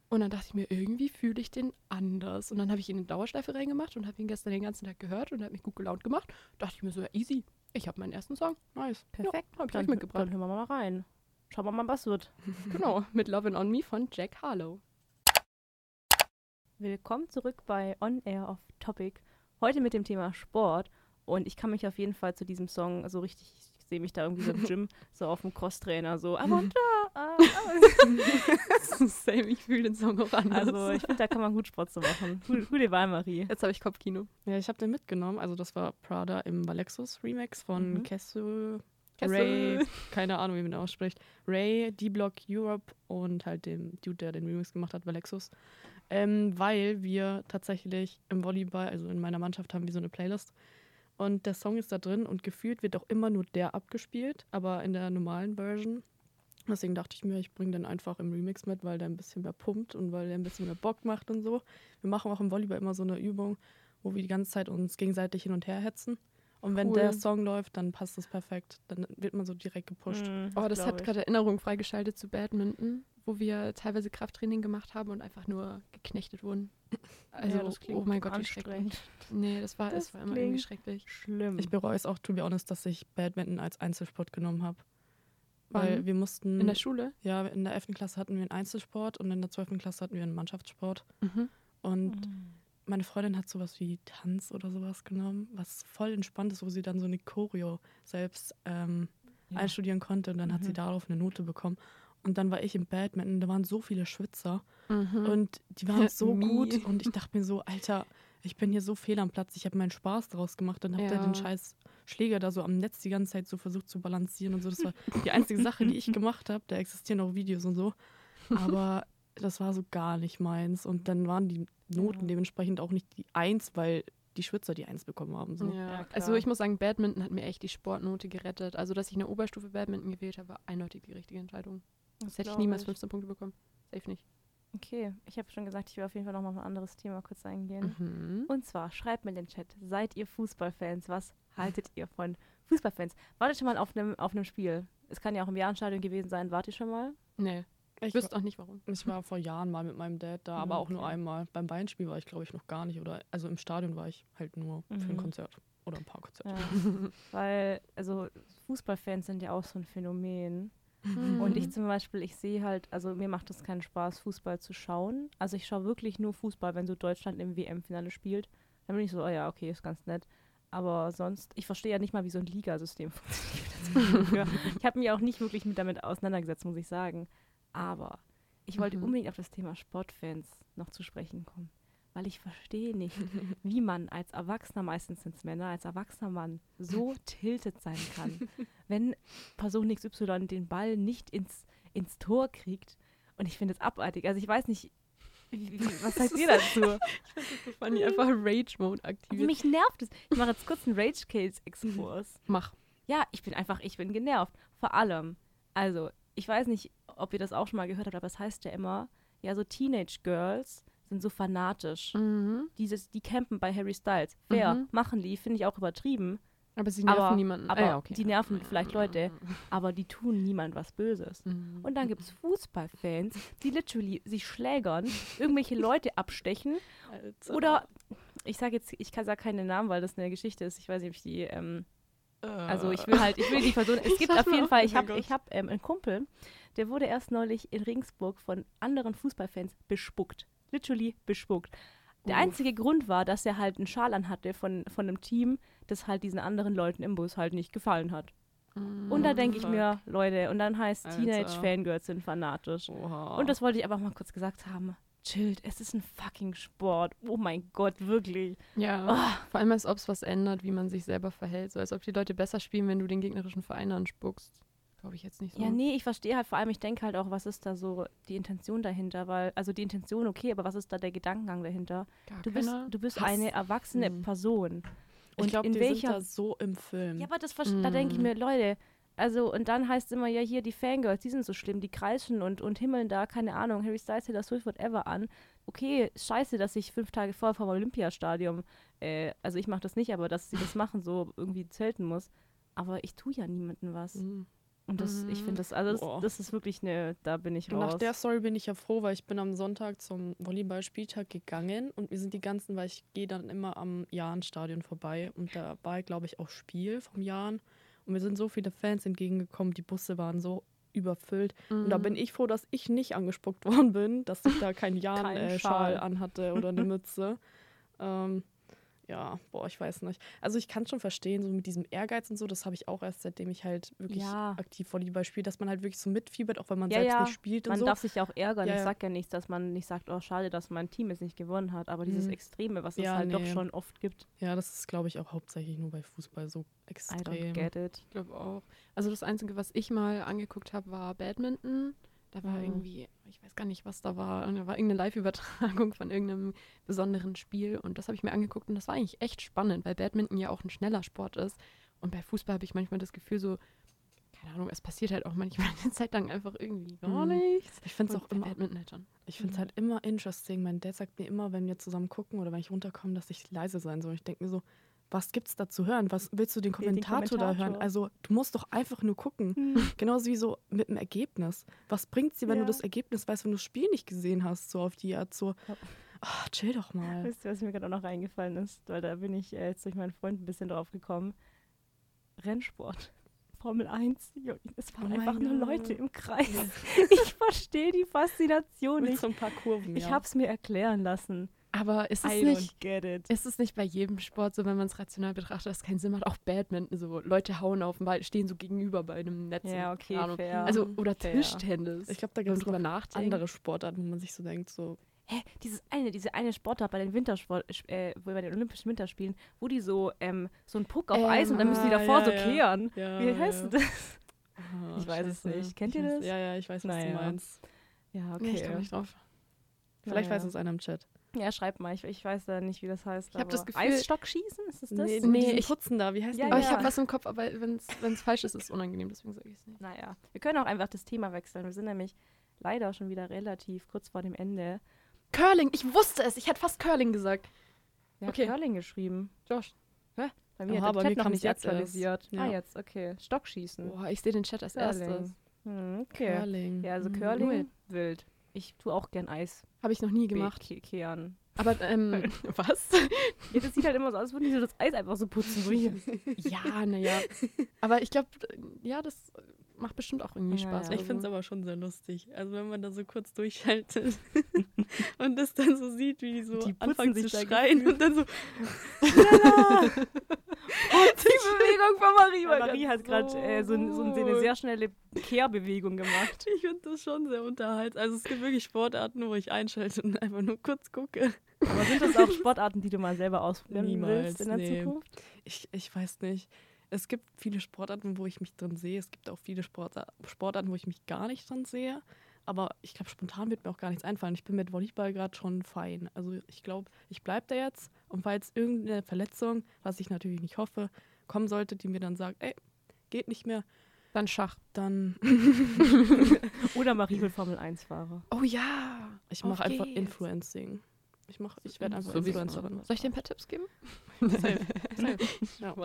Und dann dachte ich mir, irgendwie fühle ich den anders. Und dann habe ich ihn in Dauerschleife reingemacht und habe ihn gestern den ganzen Tag gehört und er hat mich gut gelaunt gemacht. Dachte ich mir so, ja, easy. Ich habe meinen ersten Song. Nice. Perfekt. hab ich dann, euch mitgebracht. Dann hören wir mal rein. Schauen wir mal, was wird. Genau, mit Lovin' on Me von Jack Harlow. Willkommen zurück bei On Air of Topic. Heute mit dem Thema Sport. Und ich kann mich auf jeden Fall zu diesem Song so richtig, ich sehe mich da irgendwie so im Gym, so auf dem Crosstrainer, so. Aber da, äh, Same, ich fühle den Song auch anders. also ich finde, da kann man gut Sport zu machen. Gute, gute Wahl, Marie. Jetzt habe ich Kopfkino. Ja, ich habe den mitgenommen. Also das war Prada im Valexus Remix von Mhm. Kessel. Ray, keine Ahnung, wie man den ausspricht. Ray, D-Block Europe und halt dem Dude, der den Remix gemacht hat, Valexus. Ähm, weil wir tatsächlich im Volleyball, also in meiner Mannschaft, haben wir so eine Playlist. Und der Song ist da drin und gefühlt wird auch immer nur der abgespielt, aber in der normalen Version. Deswegen dachte ich mir, ich bringe den einfach im Remix mit, weil der ein bisschen mehr pumpt und weil der ein bisschen mehr Bock macht und so. Wir machen auch im Volleyball immer so eine Übung, wo wir die ganze Zeit uns gegenseitig hin und her hetzen. Und wenn Cool. der Song läuft, dann passt das perfekt. Dann wird man so direkt gepusht. Mhm, Oh, das hat gerade Erinnerungen freigeschaltet zu Badminton, wo wir teilweise Krafttraining gemacht haben und einfach nur geknechtet wurden. Also, Ja, das klingt oh mein Gott, wie schrecklich. Nee, das war, Das es war immer irgendwie schrecklich. Schlimm. Ich bereue es auch, to be honest, dass ich Badminton als Einzelsport genommen habe. Weil Wann? wir mussten, In der Schule? ja, in der 11. Klasse hatten wir einen Einzelsport und in der 12. Klasse hatten wir einen Mannschaftssport. Mhm. Und Mhm. meine Freundin hat sowas wie Tanz oder sowas genommen, was voll entspannt ist, wo sie dann so eine Choreo selbst ähm, Ja. einstudieren konnte und dann hat sie Mhm. darauf eine Note bekommen. Und dann war ich im Badminton, da waren so viele Schwitzer Mhm. und die waren so Me. gut und ich dachte mir so, Alter, ich bin hier so fehl am Platz, ich habe meinen Spaß daraus gemacht und habe da Ja. den scheiß Schläger da so am Netz die ganze Zeit so versucht zu balancieren und so. Das war die einzige Sache, die ich gemacht habe. Da existieren auch Videos und so. Aber das war so gar nicht meins. Und dann waren die Noten Ja. dementsprechend auch nicht die Eins, weil die Schwitzer die Eins bekommen haben. So. Ja, also ich muss sagen, Badminton hat mir echt die Sportnote gerettet. Also, dass ich eine Oberstufe Badminton gewählt habe, war eindeutig die richtige Entscheidung. Das Das hätte ich niemals 15 Punkte bekommen. Safe nicht. Okay, ich habe schon gesagt, ich will auf jeden Fall noch mal auf ein anderes Thema kurz eingehen. Mhm. Und zwar, schreibt mir in den Chat, seid ihr Fußballfans? Was haltet ihr von Fußballfans? Wart ihr schon mal auf einem auf einem Spiel? Es kann ja auch im Jahrenstadion gewesen sein. Wart ihr schon mal? Nee, Ich, wüsste auch nicht warum. ich war vor Jahren mal mit meinem Dad da, aber auch nur einmal. Beim Bayern-Spiel war ich, glaube ich, noch gar nicht. Oder also im Stadion war ich halt nur für ein Mhm. Konzert oder ein paar Konzerte. Ja. Weil, also Fußballfans sind ja auch so ein Phänomen. Mhm. Und ich zum Beispiel, ich sehe halt, also mir macht es keinen Spaß, Fußball zu schauen. Also ich schaue wirklich nur Fußball, wenn so Deutschland im WM-Finale spielt. Dann bin ich so, oh ja, okay, ist ganz nett. Aber sonst, ich verstehe ja nicht mal, wie so ein Ligasystem funktioniert. ich habe mich auch nicht wirklich mit damit auseinandergesetzt, muss ich sagen. Aber ich wollte Mhm. unbedingt auf das Thema Sportfans noch zu sprechen kommen. Weil ich verstehe nicht, wie man als Erwachsener, meistens sind es Männer, als erwachsener Mann so tiltet sein kann, wenn Person XY den Ball nicht ins, ins Tor kriegt. Und ich finde es abartig. Also ich weiß nicht, wie, wie, was sagt ihr dazu? Fand ich einfach Rage-Mode aktiviert. Mich nervt es. Ich mache jetzt kurz einen Rage Kills Exkurs. Mach. Ja, ich bin einfach, ich bin genervt. Vor allem, also, ich weiß nicht, ob ihr das auch schon mal gehört habt, aber es heißt ja immer, ja, so Teenage Girls sind so fanatisch. Mhm. Dieses, die campen bei Harry Styles. Fair, Mhm. machen die, finde ich auch übertrieben. Aber sie nerven Aber- niemanden. Aber Ah, ja, okay. die nerven vielleicht Leute, aber die tun niemand was Böses. Mhm. Und dann gibt es Fußballfans, die literally sich schlägern, irgendwelche Leute abstechen Alter. oder, ich sage jetzt, ich kann sage keine Namen, weil das eine Geschichte ist. Ich weiß nicht, ob ich die, ähm, also ich will halt, ich will die Person, es gibt auf jeden oh Fall, ich mein habe ich hab, ähm, einen Kumpel, der wurde erst neulich in Regensburg von anderen Fußballfans bespuckt. Literally bespuckt. Der Uff. einzige Grund war, dass er halt einen Schal anhatte von, von einem Team, das halt diesen anderen Leuten im Bus halt nicht gefallen hat. Und da denke ich mir, Leute, und dann heißt Alter. Teenage-Fangirls sind fanatisch. Oha. Und das wollte ich einfach mal kurz gesagt haben. Chillt, es ist ein fucking Sport. Oh mein Gott, wirklich. Ja, Ah. vor allem als ob es was ändert, wie man sich selber verhält. So als ob die Leute besser spielen, wenn du den gegnerischen Verein anspuckst. Glaube ich jetzt nicht so. Ja, nee, ich verstehe halt vor allem, ich denke halt auch, was ist da so die Intention dahinter, weil, also die Intention okay, aber was ist da der Gedankengang dahinter? Gar Du bist, du bist Hass. eine erwachsene Mhm. Person. ich glaube, die welcher- sind da so im Film. Ja, aber das verste- da denke ich Mm. mir, Leute, also und dann heißt es immer, ja, hier die Fangirls, die sind so schlimm, die kreischen und, und himmeln da, keine Ahnung, Harry Styles, Taylor Swift, whatever an. Okay, scheiße, dass ich fünf Tage vorher vom Olympiastadion, äh, also ich mache das nicht, aber dass sie das machen, so irgendwie zelten muss. Aber ich tue ja niemandem was. Mhm. Und das, ich Mhm. finde das, also das, das ist wirklich eine, da bin ich raus. Nach der Story bin ich ja froh, weil ich bin am Sonntag zum Volleyballspieltag gegangen und wir sind die ganzen, weil ich gehe dann immer am Jahn-Stadion vorbei und da war, glaube ich, auch Spiel vom Jahn und mir sind so viele Fans entgegengekommen, die Busse waren so überfüllt und da Mhm. bin ich froh, dass ich nicht angespuckt worden bin, dass ich da keinen Kein Jahn-Schal Schal. äh, anhatte oder eine Mütze. ähm, ja, boah, ich weiß nicht. Also ich kann schon verstehen, so mit diesem Ehrgeiz und so, das habe ich auch erst, seitdem ich halt wirklich Ja. aktiv Volleyball spiele, dass man halt wirklich so mitfiebert, auch wenn man Ja, selbst ja. nicht spielt und Man so. darf sich ja auch ärgern. Ja, ich ja. sag ja nichts, dass man nicht sagt, oh, schade, dass mein Team jetzt nicht gewonnen hat. Aber dieses Mhm. Extreme, was es Ja, halt doch nee. schon oft gibt, Ja, das ist, glaube ich, auch hauptsächlich nur bei Fußball so I extrem. don't get it. Ich glaube auch. Also das Einzige, was ich mal angeguckt habe, war Badminton. Da war Mhm. irgendwie, ich weiß gar nicht, was da war. Und Da war irgendeine Live-Übertragung von irgendeinem besonderen Spiel. Und das habe ich mir angeguckt und das war eigentlich echt spannend, weil Badminton ja auch ein schneller Sport ist. Und bei Fußball habe ich manchmal das Gefühl, so, keine Ahnung, es passiert halt auch manchmal eine Zeit lang einfach irgendwie gar Mhm. nichts. Ich finde es auch bei immer, Badminton halt schon. ich finde es Mhm. halt immer interesting. Mein Dad sagt mir immer, wenn wir zusammen gucken oder wenn ich runterkomme, dass ich leise sein soll. Ich denke mir so, was gibt's da zu hören? Was willst du den Den Kommentator, da hören? Kommentator. Also du musst doch einfach nur gucken. Genauso wie so mit dem Ergebnis. Was bringt's dir, wenn Ja. du das Ergebnis weißt, wenn du das Spiel nicht gesehen hast, so auf die Art so, Ja. ah, chill doch mal. Wisst ihr, was mir gerade auch noch eingefallen ist? Weil da bin ich äh, jetzt durch meinen Freund ein bisschen drauf gekommen. Rennsport. Formel 1. Jo, Es waren Oh einfach nur. Leute im Kreis. Ich verstehe die Faszination Mit nicht. so ein paar Kurven, Ich ja. hab's mir erklären lassen. Aber ist es I nicht, don't get it. ist es nicht bei jedem Sport so, wenn man es rational betrachtet, dass es keinen Sinn macht? Auch Badminton, so Leute hauen auf den Ball, stehen so gegenüber bei einem Netz. Ja, okay, fair. Also, oder Fair. Tischtennis. Ich glaube, da gibt es drüber noch nachdenkt. andere Sportarten, wo man sich so denkt, so, Hä, dieses eine, diese eine Sportart bei den Wintersport, äh, bei den Olympischen Winterspielen, wo die so, ähm, so einen Puck auf Ähm, Eis und dann müssen die ah, davor ja, so ja. kehren. ja, Wie heißt ja. das? Ah, Ich weiß es scheiße. nicht. Kennt ihr das? Ja, ja, ich weiß, was Naja. du meinst. Ja, Nee, ich komme nicht drauf. Vielleicht Naja. weiß es einer im Chat. Ja, schreib mal. Ich, ich weiß da nicht, wie das heißt. Ich hab aber das Gefühl- Eisstockschießen, ist es das? Nee, Nee, ich- Putzen da, wie heißt Ja, der? Aber ja. ich habe was im Kopf, aber wenn es falsch ist, ist es unangenehm, deswegen sage ich es nicht. Naja, wir können auch einfach das Thema wechseln. Wir sind nämlich leider schon wieder relativ kurz vor dem Ende. Curling, ich wusste es, ich hätte fast Curling gesagt. Wer Okay. Curling geschrieben? Josh. Bei mir Aha, hat bei der mir Chat noch nicht aktualisiert. Ja. Ah, jetzt, okay. Stockschießen. Boah, ich sehe den Chat als Curling. erstes. Hm, okay. Curling. Ja, also Mhm. Curling, Null. wild. Ich tue auch gern Eis Habe ich noch nie gemacht. ke- kehren. Aber, ähm, was? Ja, das sieht halt immer so aus, als würden die so das Eis einfach so putzen. So ja, naja. Aber ich glaube, ja, das macht bestimmt auch irgendwie Ja, Spaß. ja. Ich oder finde es so. aber schon sehr lustig. Also wenn man da so kurz durchschaltet und das dann so sieht, wie die so Die anfangen sich zu schreien und dann so Die Bewegung von Marie. war Marie hat gerade äh, so, ein- so eine so- sehr schnelle Kehrbewegung gemacht. Ich finde das schon sehr unterhaltsam. Also es gibt wirklich Sportarten, wo ich einschalte und einfach nur kurz gucke. Aber sind das auch Sportarten, die du mal selber ausprobieren Niemals, willst in der nee. Zukunft? Ich, ich weiß nicht. Es gibt viele Sportarten, wo ich mich drin sehe. Es gibt auch viele Sporta Sportarten, wo ich mich gar nicht drin sehe. Aber ich glaube, spontan wird mir auch gar nichts einfallen. Ich bin mit Volleyball gerade schon fein. Also ich glaube, ich bleibe da jetzt. Und falls irgendeine Verletzung, was ich natürlich nicht hoffe, kommen sollte, die mir dann sagt, ey, geht nicht mehr, Dann Schach. dann Oder Marie will Formel 1 Fahrer. Oh ja. ich mache einfach. Influencing. Ich, mach- ich werde einfach So wie- Influencerin. Soll ich dir ein paar Tipps geben? Safe. Safe. Ja.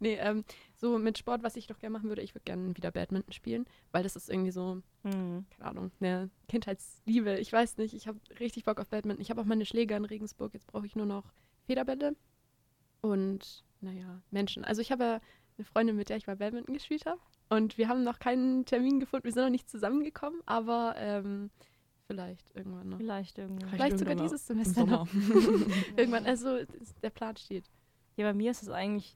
Nee, ähm, so mit Sport, was ich doch gerne machen würde, ich würde gerne wieder Badminton spielen, weil das ist irgendwie so, Hm. keine Ahnung, eine Kindheitsliebe. Ich weiß nicht, ich habe richtig Bock auf Badminton. Ich habe auch meine Schläger in Regensburg, jetzt brauche ich nur noch Federbälle und, naja, Menschen. Also ich habe ja eine Freundin, mit der ich mal Badminton gespielt habe und wir haben noch keinen Termin gefunden, wir sind noch nicht zusammengekommen, aber ähm, vielleicht irgendwann noch. Vielleicht irgendwann. Vielleicht sogar dieses Semester noch. Irgendwann, also der Plan steht. Ja, bei mir ist es eigentlich,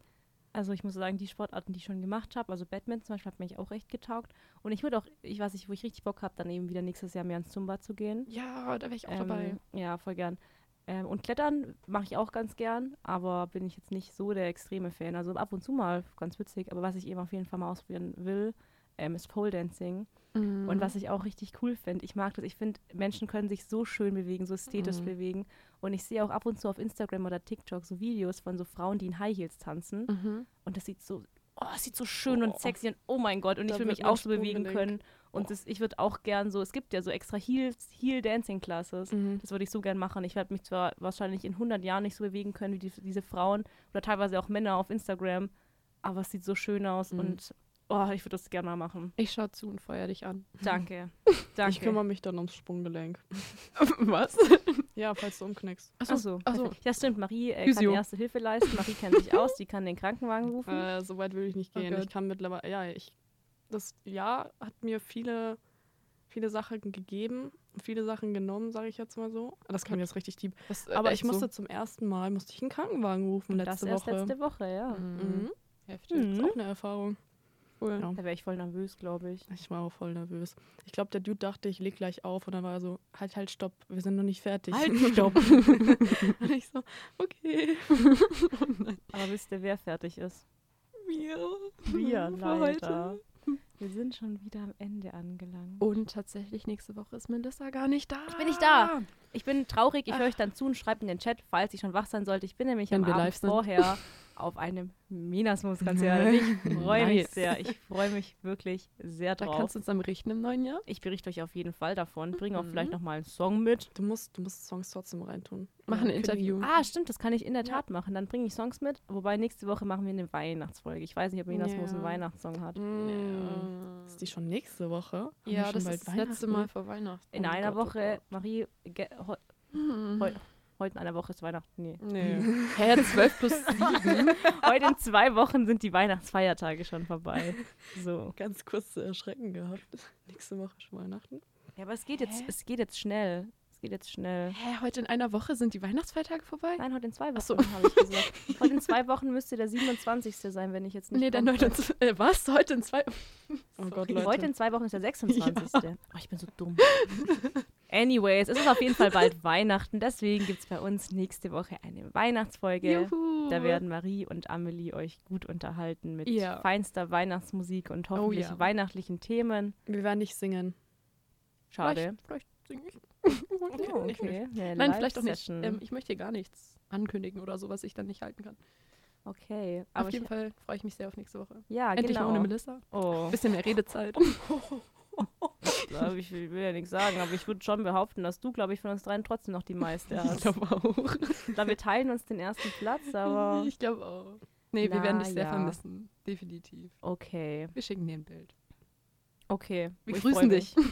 also ich muss sagen, die Sportarten, die ich schon gemacht habe, also Badminton zum Beispiel, hat mich auch echt getaugt. Und ich würde auch, ich weiß nicht, wo ich richtig Bock habe, dann eben wieder nächstes Jahr mehr ins Zumba zu gehen. Ja, da wäre ich auch Ähm, dabei. Ja, voll gern. Ähm, und Klettern mache ich auch ganz gern, aber bin ich jetzt nicht so der extreme Fan. Also ab und zu mal ganz witzig, aber was ich eben auf jeden Fall mal ausprobieren will, ähm, ist Pole Dancing. Mhm. Und was ich auch richtig cool finde, ich mag das, ich finde, Menschen können sich so schön bewegen, so ästhetisch Mhm. bewegen. Und ich sehe auch ab und zu auf Instagram oder TikTok so Videos von so Frauen, die in High Heels tanzen. Mhm. Und das sieht so, oh, es sieht so schön Oh. und sexy und oh mein Gott. Und Da ich will mich auch so bewegen können. Und Oh. das, ich würde auch gern so, es gibt ja so extra Heels, Heel Dancing Classes. Mhm. Das würde ich so gern machen. Ich werde mich zwar wahrscheinlich in 100 Jahren nicht so bewegen können wie die, diese Frauen oder teilweise auch Männer auf Instagram, aber es sieht so schön aus Mhm. und oh, ich würde das gerne mal machen. Ich schaue zu und feuer dich an. Danke. Danke. Ich kümmere mich dann ums Sprunggelenk. Was? Ja, falls du umknickst. Achso, Achso, achso. ja stimmt. Marie äh, kann erste Hilfe leisten. Marie kennt sich aus, die kann den Krankenwagen rufen. Äh, so weit will ich nicht Oh gehen. Gott. ich kann mittlerweile, ja, ich, das Jahr hat mir viele, viele Sachen gegeben, viele Sachen genommen, sage ich jetzt mal so. Das kam jetzt richtig deep. Das, Aber äh, ich echt musste so. zum ersten Mal, musste ich einen Krankenwagen rufen das letzte erst Woche. letzte Woche, ja. Mhm. Mhm. Heftig. Mhm. Ist auch eine Erfahrung. Cool. Ja. Da wäre ich voll nervös, glaube ich. Ich war auch voll nervös. Ich glaube, der Dude dachte, ich leg gleich auf und dann war er so, halt, halt, stopp, wir sind noch nicht fertig. Halt, stopp. und ich so, okay. Aber wisst ihr, wer fertig ist? Wir. Wir, leider. heute. Wir sind schon wieder am Ende angelangt. Und tatsächlich, nächste Woche ist Melissa gar nicht da. Ich bin nicht da. Ich bin traurig, ich Ach. höre euch dann zu und schreibe in den Chat, falls ich schon wach sein sollte. Ich bin nämlich Wenn am Abend vorher auf einem Minasmus-Konzert. Ich freue mich Nice. sehr. Ich freue mich wirklich sehr Da drauf. kannst du uns dann berichten im neuen Jahr. Ich berichte euch auf jeden Fall davon. Bringe auch Mhm. vielleicht noch mal einen Song mit. Du musst, du musst Songs trotzdem reintun. Machen ein Ja, Interview. Ah, stimmt, das kann ich in der Tat machen. Dann bringe ich Songs mit. Wobei nächste Woche machen wir eine Weihnachtsfolge. Ich weiß nicht, ob Minasmus Ja. einen Weihnachtssong hat. Mm. Ist die schon nächste Woche? Haben Ja, schon das bald ist das letzte? Mal vor Weihnachten. In Oh einer Gott, oh Woche, Gott. Marie, ge, heu, Hm. heu, heute in einer Woche ist Weihnachten. Nee. Nee. Hä, 12 plus 7? Heute in zwei Wochen sind die Weihnachtsfeiertage schon vorbei. So. Ganz kurz zu erschrecken gehabt. Nächste Woche schon Weihnachten. Ja, aber es geht jetzt, es geht jetzt schnell. Es geht jetzt schnell. Hä, heute in einer Woche sind die Weihnachtsfeiertage vorbei? Nein, heute in zwei Wochen, so. habe ich gesagt. Heute in zwei Wochen müsste der 27. sein, wenn ich jetzt nicht. Nee, bin. 29. Äh, was? Heute in zwei. Oh Gott. Leute. Heute in zwei Wochen ist der 26. Oh, ich bin so dumm. Anyways, es ist auf jeden Fall bald Weihnachten. Deswegen gibt es bei uns nächste Woche eine Weihnachtsfolge. Juhu. Da werden Marie und Amelie euch gut unterhalten mit Ja. feinster Weihnachtsmusik und hoffentlich ja. weihnachtlichen Themen. Wir werden nicht singen. Schade. Vielleicht, vielleicht singe ich. Oh, okay. Nein, vielleicht auch nicht. Ähm, ich möchte hier gar nichts ankündigen oder so, was ich dann nicht halten kann. okay. Auf jeden Fall freue ich mich sehr auf nächste Woche. ja, Endlich genau. mal ohne Melissa. Oh, Bisschen mehr Redezeit. glaub ich will will ja nichts sagen, aber ich würde schon behaupten, dass du, glaube ich, von uns dreien trotzdem noch die meiste ich hast. glaube auch. Ich glaube, wir teilen uns den ersten Platz, aber Ich glaube auch. Nee, wir Na werden dich sehr ja. vermissen. Definitiv. okay. Wir schicken dir ein Bild. Okay. Wir Ich grüßen dich.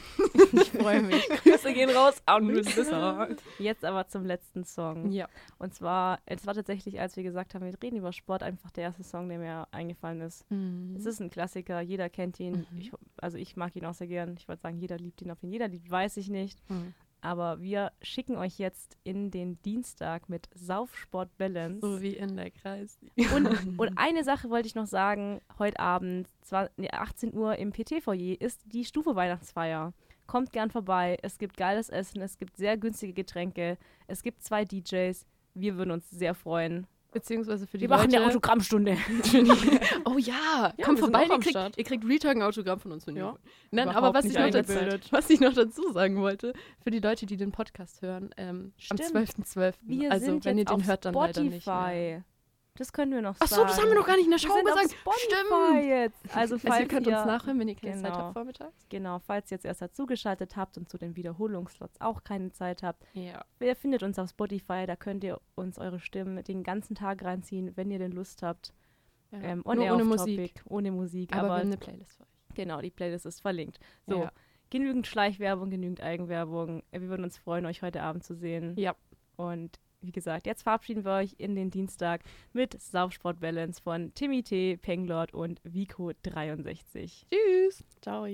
Ich freue mich. Grüße gehen raus an. Jetzt aber zum letzten Song. Ja. Und zwar, es war tatsächlich, als wir gesagt haben, wir reden über Sport, einfach der erste Song, der mir eingefallen ist. Es ist ein Klassiker, jeder kennt ihn. Mhm. Ich, also ich mag ihn auch sehr gern. Ich wollte sagen, jeder liebt ihn. Ob ihn jeder liebt, weiß ich nicht. Mhm. Aber wir schicken euch jetzt in den Dienstag mit Saufsport Balance. So wie in der Kreis. Und, und eine Sache wollte ich noch sagen, heute Abend, zwar nee, 18 Uhr im PT-Foyer, ist die Stufe Weihnachtsfeier. Kommt gern vorbei, es gibt geiles Essen, es gibt sehr günstige Getränke, es gibt zwei DJs. Wir würden uns sehr freuen. Beziehungsweise für die Wir machen Leute. eine Autogrammstunde. oh ja, Ja, kommt vorbei, ihr kriegt, ihr kriegt Retalk ein Autogramm von uns. Wenn Ja. Nein, aber was ich, noch dazu, was ich noch dazu sagen wollte, für die Leute, die den Podcast hören, ähm, am Stimmt. 12.12. Wir also sind wenn ihr den hört, dann leider nicht. mehr. Das können wir noch Ach sagen. so, das haben wir noch gar nicht in der Show sind gesagt. Stimmt. jetzt. Also falls Also ihr könnt ihr, uns nachhören, wenn ihr keine Zeit Genau. habt vormittags. Genau, falls ihr jetzt erst dazugeschaltet habt und zu den Wiederholungsslots auch keine Zeit habt, Ja. Ihr findet uns auf Spotify, da könnt ihr uns eure Stimmen den ganzen Tag reinziehen, wenn ihr denn Lust habt. Ähm, Nur air ohne Musik. Topic, ohne Musik, Aber, aber, wir haben eine Playlist für euch. genau, die Playlist ist verlinkt. So, Ja. genügend Schleichwerbung, genügend Eigenwerbung. Wir würden uns freuen, euch heute Abend zu sehen. Ja. Und wie gesagt, jetzt verabschieden wir euch in den Dienstag mit Saufsport Balance von Timmy T, Penglord und Vico63. Tschüss. Ciao.